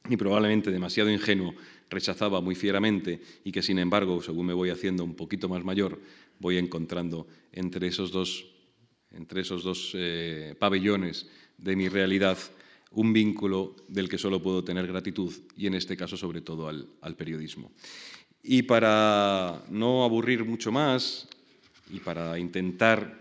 y probablemente demasiado ingenuo, rechazaba muy fieramente y que, sin embargo, según me voy haciendo un poquito más mayor, voy encontrando entre esos dos, entre esos dos eh, pabellones de mi realidad un vínculo del que solo puedo tener gratitud y, en este caso, sobre todo al, periodismo. Y para no aburrir mucho más y para intentar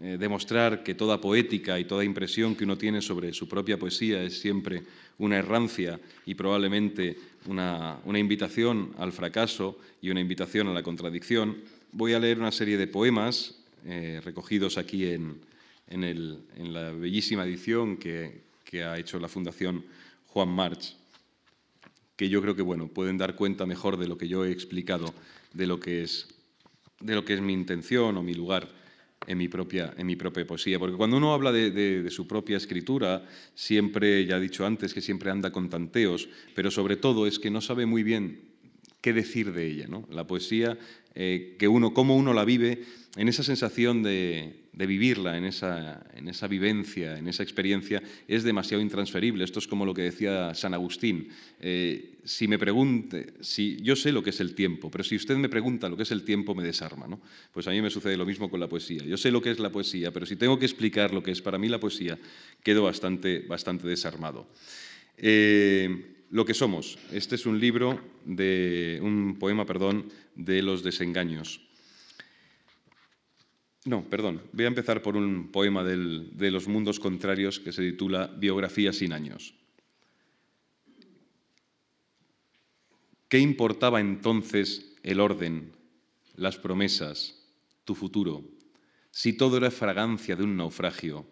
eh, demostrar que toda poética y toda impresión que uno tiene sobre su propia poesía es siempre una errancia y probablemente una, invitación al fracaso y una invitación a la contradicción, voy a leer una serie de poemas eh, recogidos aquí en, la bellísima edición que, ha hecho la Fundación Juan March, que yo creo que bueno, pueden dar cuenta mejor de lo que yo he explicado, de lo que es, de lo que es mi intención o mi lugar en mi propia, en mi propia poesía. Porque cuando uno habla de, su propia escritura, siempre, ya he dicho antes, que siempre anda con tanteos, pero sobre todo es que no sabe muy bien qué decir de ella. ¿no? La poesía, eh, que uno, cómo uno la vive, en esa sensación de, de vivirla, en esa, en esa vivencia, en esa experiencia, es demasiado intransferible. Esto es como lo que decía San Agustín. Eh, si me pregunte, si yo sé lo que es el tiempo, pero si usted me pregunta lo que es el tiempo, me desarma. ¿no? Pues a mí me sucede lo mismo con la poesía. Yo sé lo que es la poesía, pero si tengo que explicar lo que es para mí la poesía, quedo bastante, bastante desarmado. Eh, lo que somos. Este es un libro de un poema, perdón, de los desengaños. No, perdón. Voy a empezar por un poema de los mundos contrarios que se titula Biografía sin años. ¿Qué importaba entonces el orden, las promesas, tu futuro, si todo era fragancia de un naufragio,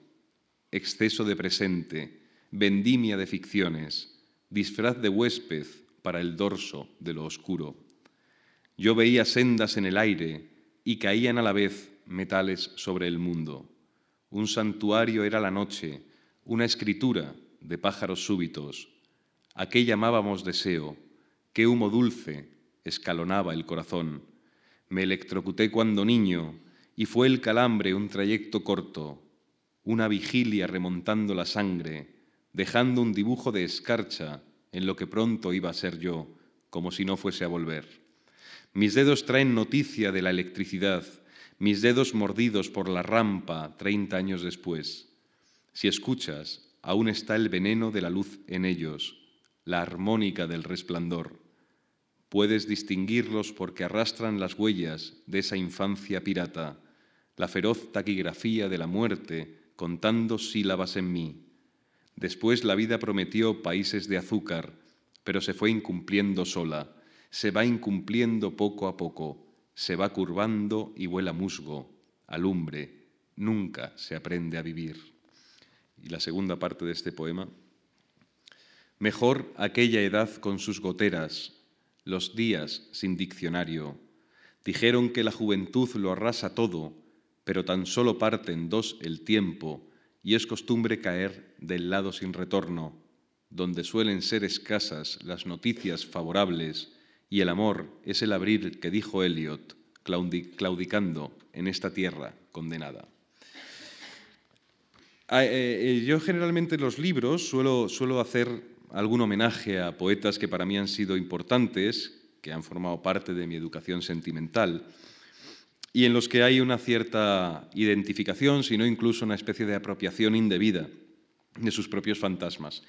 exceso de presente, vendimia de ficciones, disfraz de huésped para el dorso de lo oscuro? Yo veía sendas en el aire y caían a la vez metales sobre el mundo. Un santuario era la noche, una escritura de pájaros súbitos. ¿A qué llamábamos deseo? ¿Qué humo dulce escalonaba el corazón? Me electrocuté cuando niño y fue el calambre un trayecto corto, una vigilia remontando la sangre, dejando un dibujo de escarcha en lo que pronto iba a ser yo, como si no fuese a volver. Mis dedos traen noticia de la electricidad, mis dedos mordidos por la rampa treinta años después. Si escuchas, aún está el veneno de la luz en ellos, la armónica del resplandor. Puedes distinguirlos porque arrastran las huellas de esa infancia pirata, la feroz taquigrafía de la muerte contando sílabas en mí. Después la vida prometió países de azúcar, pero se fue incumpliendo sola, se va incumpliendo poco a poco se va curvando y vuela musgo, alumbre, nunca se aprende a vivir. Y la segunda parte de este poema, mejor aquella edad con sus goteras, los días sin diccionario. Dijeron que la juventud lo arrasa todo, pero tan solo parte en dos el tiempo, y es costumbre caer del lado sin retorno, donde suelen ser escasas las noticias favorables y el amor es el abrir que dijo Eliot, claudicando en esta tierra condenada. Ah, eh, eh, yo generalmente en los libros suelo, suelo hacer algún homenaje a poetas que para mí han sido importantes, que han formado parte de mi educación sentimental, y en los que hay una cierta identificación, sino incluso una especie de apropiación indebida de sus propios fantasmas.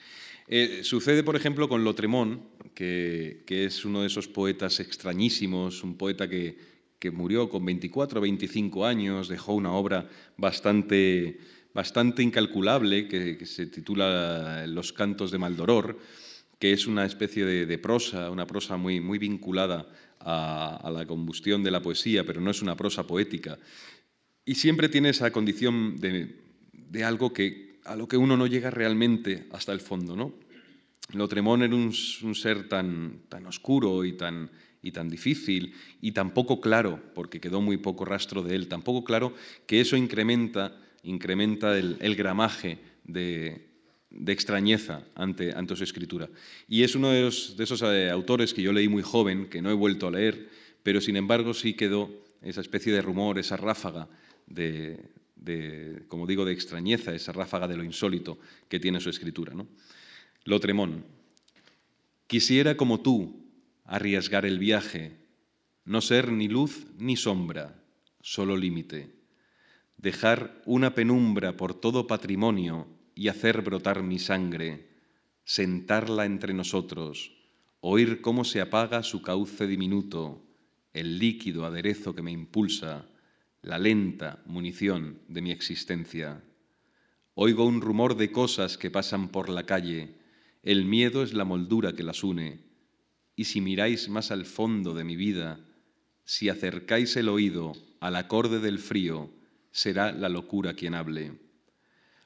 Eh, sucede, por ejemplo, con Lotremont, que, es uno de esos poetas extrañísimos, un poeta que, murió con 24 o 25 años, dejó una obra bastante, bastante incalculable que, se titula Los cantos de Maldoror, que es una especie de, prosa, una prosa muy, muy vinculada a, la combustión de la poesía, pero no es una prosa poética. Y siempre tiene esa condición de algo que, a lo que uno no llega realmente hasta el fondo. ¿no? Lotremón era un, ser tan, tan oscuro y tan, y tan difícil y tan poco claro, porque quedó muy poco rastro de él, tan poco claro que eso incrementa, incrementa el, gramaje de, extrañeza ante, ante, su escritura. Y es uno de, de esos eh, autores que yo leí muy joven, que no he vuelto a leer, pero sin embargo sí quedó esa especie de rumor, esa ráfaga de, como digo, de extrañeza, esa ráfaga de lo insólito que tiene su escritura. ¿no? Lotremón, quisiera como tú arriesgar el viaje, no ser ni luz ni sombra, solo límite, dejar una penumbra por todo patrimonio y hacer brotar mi sangre, sentarla entre nosotros, oír cómo se apaga su cauce diminuto, el líquido aderezo que me impulsa, la lenta munición de mi existencia. Oigo un rumor de cosas que pasan por la calle, el miedo es la moldura que las une, y si miráis más al fondo de mi vida, si acercáis el oído al acorde del frío, será la locura quien hable.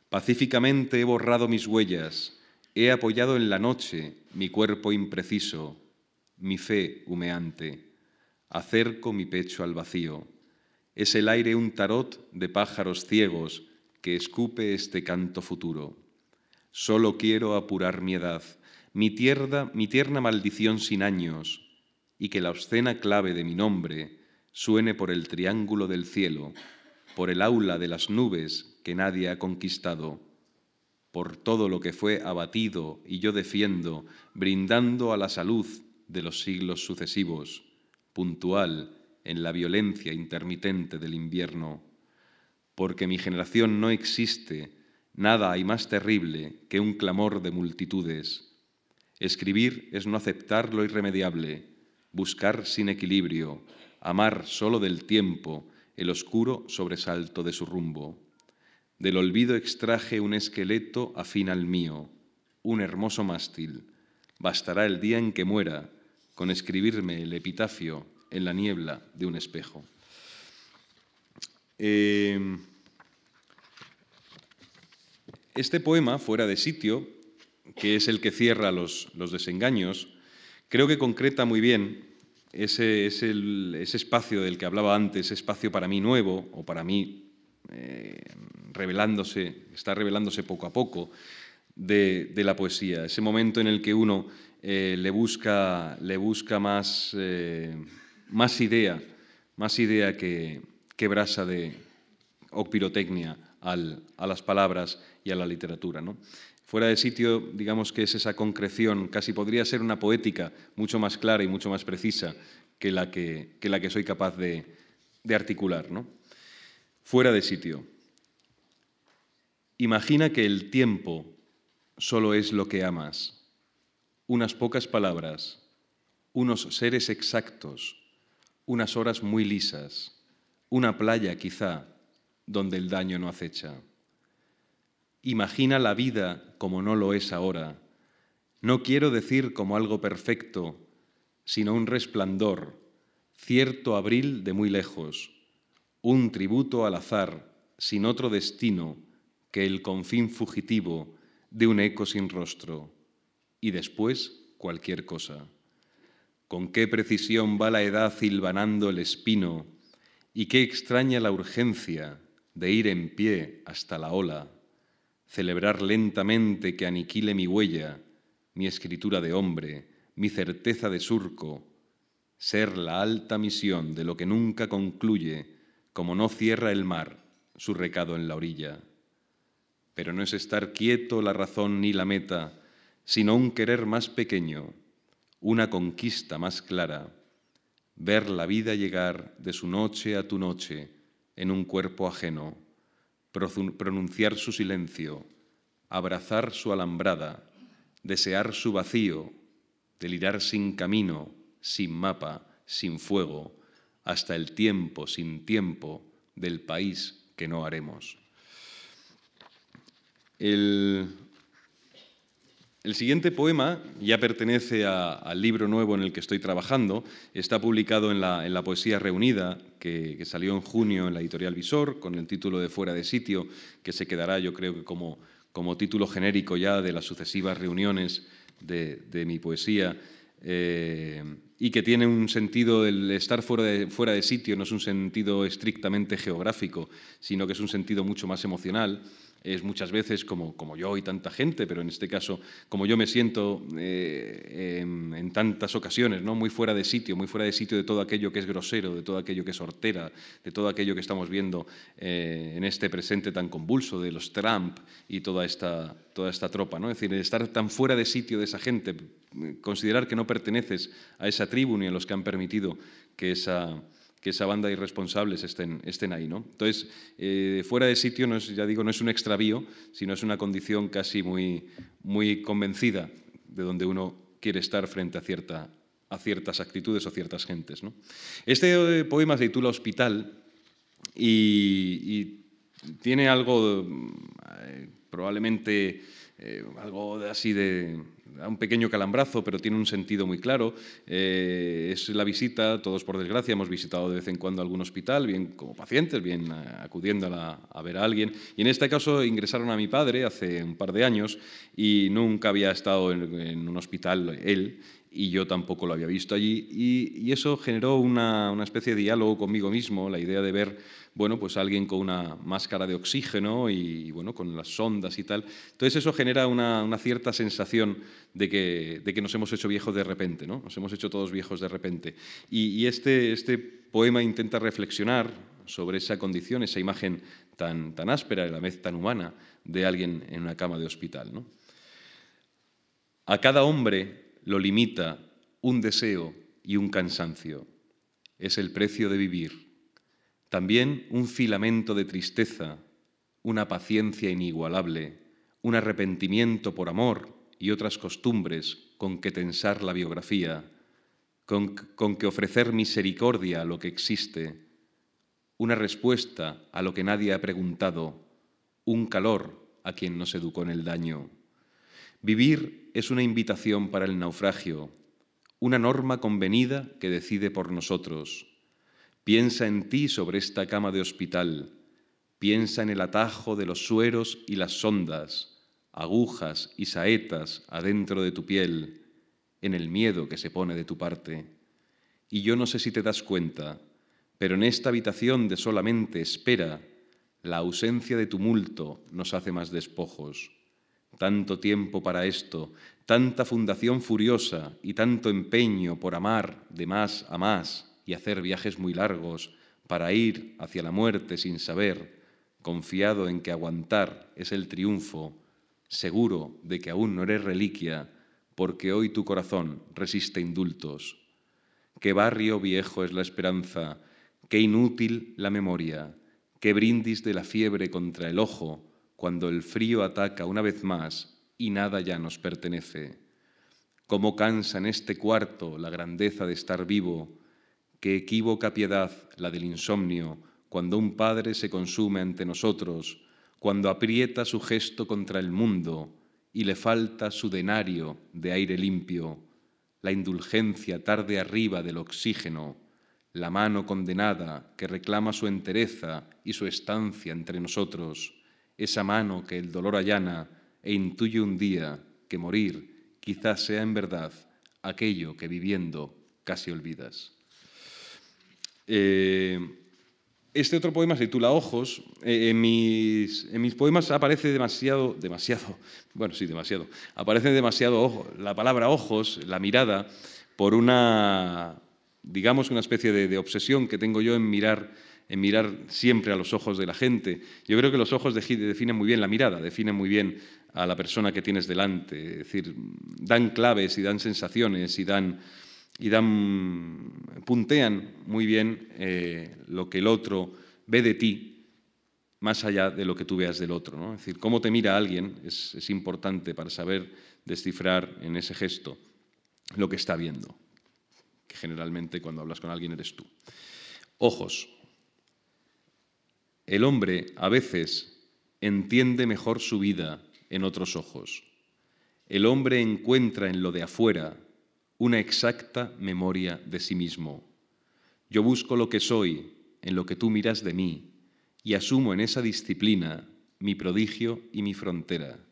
Pacíficamente he borrado mis huellas, he apoyado en la noche mi cuerpo impreciso, mi fe humeante, acerco mi pecho al vacío es el aire un tarot de pájaros ciegos que escupe este canto futuro. Solo quiero apurar mi edad, mi tierna, mi tierna maldición sin años, y que la obscena clave de mi nombre suene por el triángulo del cielo, por el aula de las nubes que nadie ha conquistado, por todo lo que fue abatido y yo defiendo, brindando a la salud de los siglos sucesivos, puntual, en la violencia intermitente del invierno, porque mi generación no existe, nada hay más terrible que un clamor de multitudes. Escribir es no aceptar lo irremediable, buscar sin equilibrio, amar solo del tiempo el oscuro sobresalto de su rumbo. Del olvido extraje un esqueleto afín al mío, un hermoso mástil. Bastará el día en que muera con escribirme el epitafio en la niebla de un espejo. Eh, este poema, Fuera de sitio, que es el que cierra los, desengaños, creo que concreta muy bien ese, espacio del que hablaba antes, ese espacio para mí nuevo, o para mí eh, revelándose, está revelándose poco a poco, de, la poesía, ese momento en el que uno eh, le, busca, le busca más más idea, más idea que, brasa de, o pirotecnia a las palabras y a la literatura. ¿no? Fuera de sitio, digamos que es esa concreción, casi podría ser una poética mucho más clara y mucho más precisa que la que, la que soy capaz de, de articular. ¿no? Fuera de sitio. Imagina que el tiempo solo es lo que amas, unas pocas palabras, unos seres exactos, unas horas muy lisas, una playa quizá donde el daño no acecha. Imagina la vida como no lo es ahora. No quiero decir como algo perfecto, sino un resplandor, cierto abril de muy lejos, un tributo al azar, sin otro destino que el confín fugitivo de un eco sin rostro, y después cualquier cosa con qué precisión va la edad hilvanando el espino y qué extraña la urgencia de ir en pie hasta la ola, celebrar lentamente que aniquile mi huella, mi escritura de hombre, mi certeza de surco, ser la alta misión de lo que nunca concluye, como no cierra el mar su recado en la orilla. Pero no es estar quieto la razón ni la meta, sino un querer más pequeño, una conquista más clara, ver la vida llegar de su noche a tu noche en un cuerpo ajeno, pronunciar su silencio, abrazar su alambrada, desear su vacío, delirar sin camino, sin mapa, sin fuego, hasta el tiempo sin tiempo del país que no haremos. El, siguiente poema ya pertenece al libro nuevo en el que estoy trabajando. Está publicado en la, Poesía Reunida, que, salió en junio en la editorial Visor, con el título de Fuera de Sitio, que se quedará, yo creo que como, como título genérico ya de las sucesivas reuniones de, mi poesía. Eh, y que tiene un sentido, el estar fuera de, fuera de sitio no es un sentido estrictamente geográfico, sino que es un sentido mucho más emocional es muchas veces como, como yo y tanta gente, pero en este caso como yo me siento eh, en, tantas ocasiones, ¿no? muy fuera de sitio, muy fuera de sitio de todo aquello que es grosero, de todo aquello que es hortera, de todo aquello que estamos viendo eh, en este presente tan convulso de los Trump y toda esta, toda esta tropa. ¿no? Es decir, estar tan fuera de sitio de esa gente, considerar que no perteneces a esa tribu ni a los que han permitido que esa que esa banda de irresponsables estén, estén ahí. ¿no? Entonces, eh, fuera de sitio, no es, ya digo, no es un extravío, sino es una condición casi muy, muy convencida de donde uno quiere estar frente a, cierta, a ciertas actitudes o ciertas gentes. ¿no? Este eh, poema se titula Hospital y, tiene algo eh, probablemente algo así de, un pequeño calambrazo, pero tiene un sentido muy claro. Eh, es la visita, todos por desgracia hemos visitado de vez en cuando algún hospital, bien como pacientes, bien acudiendo a, ver a alguien. Y en este caso ingresaron a mi padre hace un par de años y nunca había estado en, un hospital él y yo tampoco lo había visto allí. Y, eso generó una, una especie de diálogo conmigo mismo, la idea de ver bueno, pues alguien con una máscara de oxígeno y, bueno, con las sondas y tal. Entonces eso genera una, cierta sensación de que, de que, nos hemos hecho viejos de repente, ¿no? Nos hemos hecho todos viejos de repente. Y, este, este poema intenta reflexionar sobre esa condición, esa imagen tan, tan áspera y a la vez tan humana de alguien en una cama de hospital. ¿no? A cada hombre lo limita un deseo y un cansancio. Es el precio de vivir también un filamento de tristeza, una paciencia inigualable, un arrepentimiento por amor y otras costumbres con que tensar la biografía, con, que ofrecer misericordia a lo que existe, una respuesta a lo que nadie ha preguntado, un calor a quien nos educó en el daño. Vivir es una invitación para el naufragio, una norma convenida que decide por nosotros Piensa en ti sobre esta cama de hospital. Piensa en el atajo de los sueros y las sondas, agujas y saetas adentro de tu piel, en el miedo que se pone de tu parte. Y yo no sé si te das cuenta, pero en esta habitación de solamente espera, la ausencia de tumulto nos hace más despojos. Tanto tiempo para esto, tanta fundación furiosa y tanto empeño por amar de más a más y hacer viajes muy largos para ir hacia la muerte sin saber, confiado en que aguantar es el triunfo, seguro de que aún no eres reliquia, porque hoy tu corazón resiste indultos. Qué barrio viejo es la esperanza, qué inútil la memoria, qué brindis de la fiebre contra el ojo cuando el frío ataca una vez más y nada ya nos pertenece. Cómo cansa en este cuarto la grandeza de estar vivo, Qué equívoca piedad la del insomnio cuando un padre se consume ante nosotros, cuando aprieta su gesto contra el mundo y le falta su denario de aire limpio, la indulgencia tarde arriba del oxígeno, la mano condenada que reclama su entereza y su estancia entre nosotros, esa mano que el dolor allana e intuye un día que morir quizás sea en verdad aquello que viviendo casi olvidas. Eh, este otro poema se titula Ojos. Eh, en, mis, en, mis, poemas aparece demasiado, demasiado, bueno, sí, demasiado, aparece demasiado ojo, la palabra ojos, la mirada, por una, digamos, una especie de, obsesión que tengo yo en mirar, en mirar siempre a los ojos de la gente. Yo creo que los ojos definen muy bien la mirada, definen muy bien a la persona que tienes delante, es decir, dan claves y dan sensaciones y dan y dan, puntean muy bien eh, lo que el otro ve de ti más allá de lo que tú veas del otro. ¿no? Es decir, cómo te mira alguien es, es importante para saber descifrar en ese gesto lo que está viendo, que generalmente cuando hablas con alguien eres tú. Ojos. El hombre a veces entiende mejor su vida en otros ojos. El hombre encuentra en lo de afuera una exacta memoria de sí mismo. Yo busco lo que soy en lo que tú miras de mí y asumo en esa disciplina mi prodigio y mi frontera,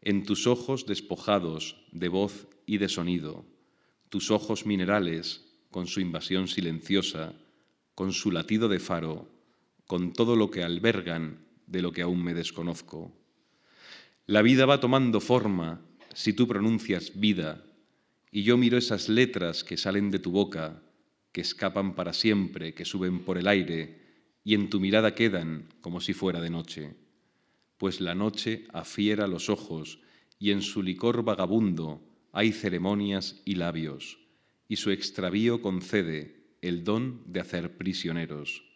en tus ojos despojados de voz y de sonido, tus ojos minerales con su invasión silenciosa, con su latido de faro, con todo lo que albergan de lo que aún me desconozco. La vida va tomando forma si tú pronuncias vida y yo miro esas letras que salen de tu boca, que escapan para siempre, que suben por el aire y en tu mirada quedan como si fuera de noche. Pues la noche afiera los ojos y en su licor vagabundo hay ceremonias y labios, y su extravío concede el don de hacer prisioneros.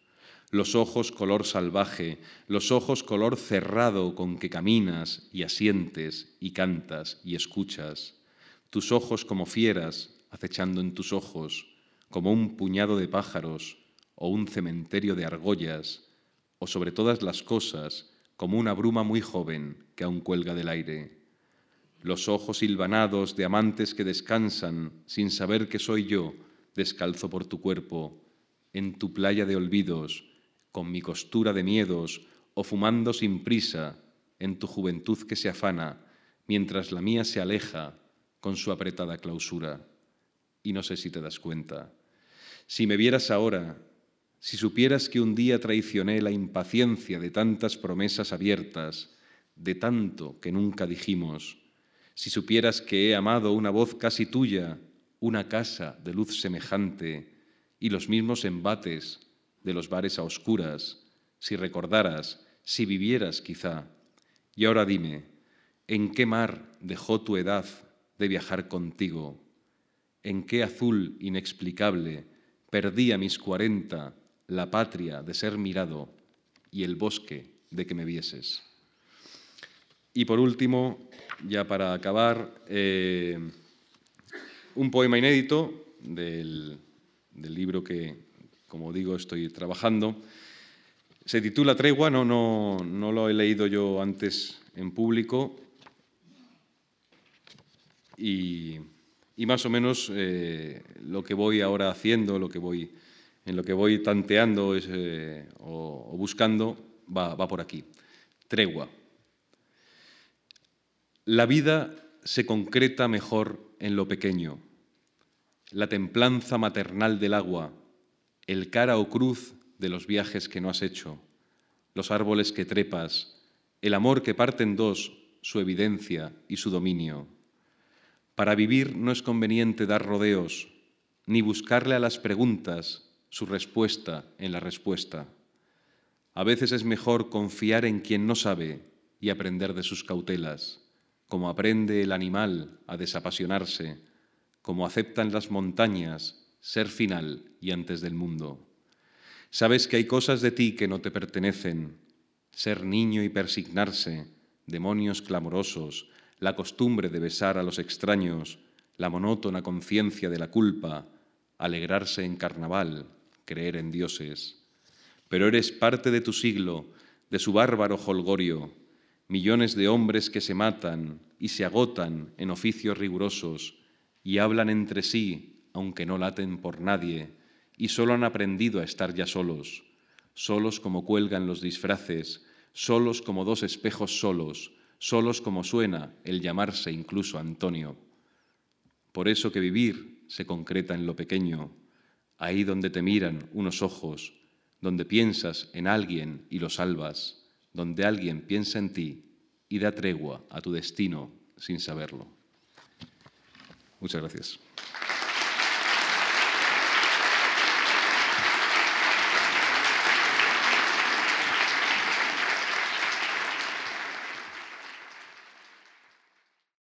Los ojos color salvaje, los ojos color cerrado con que caminas y asientes y cantas y escuchas, tus ojos como fieras acechando en tus ojos, como un puñado de pájaros o un cementerio de argollas, o sobre todas las cosas, como una bruma muy joven que aún cuelga del aire. Los ojos hilvanados de amantes que descansan sin saber que soy yo, descalzo por tu cuerpo, en tu playa de olvidos, con mi costura de miedos, o fumando sin prisa, en tu juventud que se afana, mientras la mía se aleja con su apretada clausura. Y no sé si te das cuenta. Si me vieras ahora, si supieras que un día traicioné la impaciencia de tantas promesas abiertas, de tanto que nunca dijimos, si supieras que he amado una voz casi tuya, una casa de luz semejante y los mismos embates de los bares a oscuras, si recordaras, si vivieras quizá. Y ahora dime, ¿en qué mar dejó tu edad de viajar contigo? ¿En qué azul inexplicable perdí a mis cuarenta la patria de ser mirado y el bosque de que me vieses? Y por último, ya para acabar, eh, un poema inédito del, libro que, como digo, estoy trabajando. Se titula Tregua, no, no, no lo he leído yo antes en público y, más o menos eh, lo que voy ahora haciendo, lo que voy, en lo que voy tanteando eh, o, o, buscando, va, va por aquí. Tregua. La vida se concreta mejor en lo pequeño. La templanza maternal del agua, el cara o cruz de los viajes que no has hecho, los árboles que trepas, el amor que parte en dos, su evidencia y su dominio. Para vivir no es conveniente dar rodeos, ni buscarle a las preguntas su respuesta en la respuesta. A veces es mejor confiar en quien no sabe y aprender de sus cautelas como aprende el animal a desapasionarse, como aceptan las montañas ser final y antes del mundo. Sabes que hay cosas de ti que no te pertenecen, ser niño y persignarse, demonios clamorosos, la costumbre de besar a los extraños, la monótona conciencia de la culpa, alegrarse en carnaval, creer en dioses. Pero eres parte de tu siglo, de su bárbaro holgorio, millones de hombres que se matan y se agotan en oficios rigurosos y hablan entre sí, aunque no laten por nadie, y solo han aprendido a estar ya solos, solos como cuelgan los disfraces, solos como dos espejos solos, solos como suena el llamarse incluso Antonio. Por eso que vivir se concreta en lo pequeño, ahí donde te miran unos ojos, donde piensas en alguien y lo salvas donde alguien piensa en ti y da tregua a tu destino sin saberlo. Muchas gracias.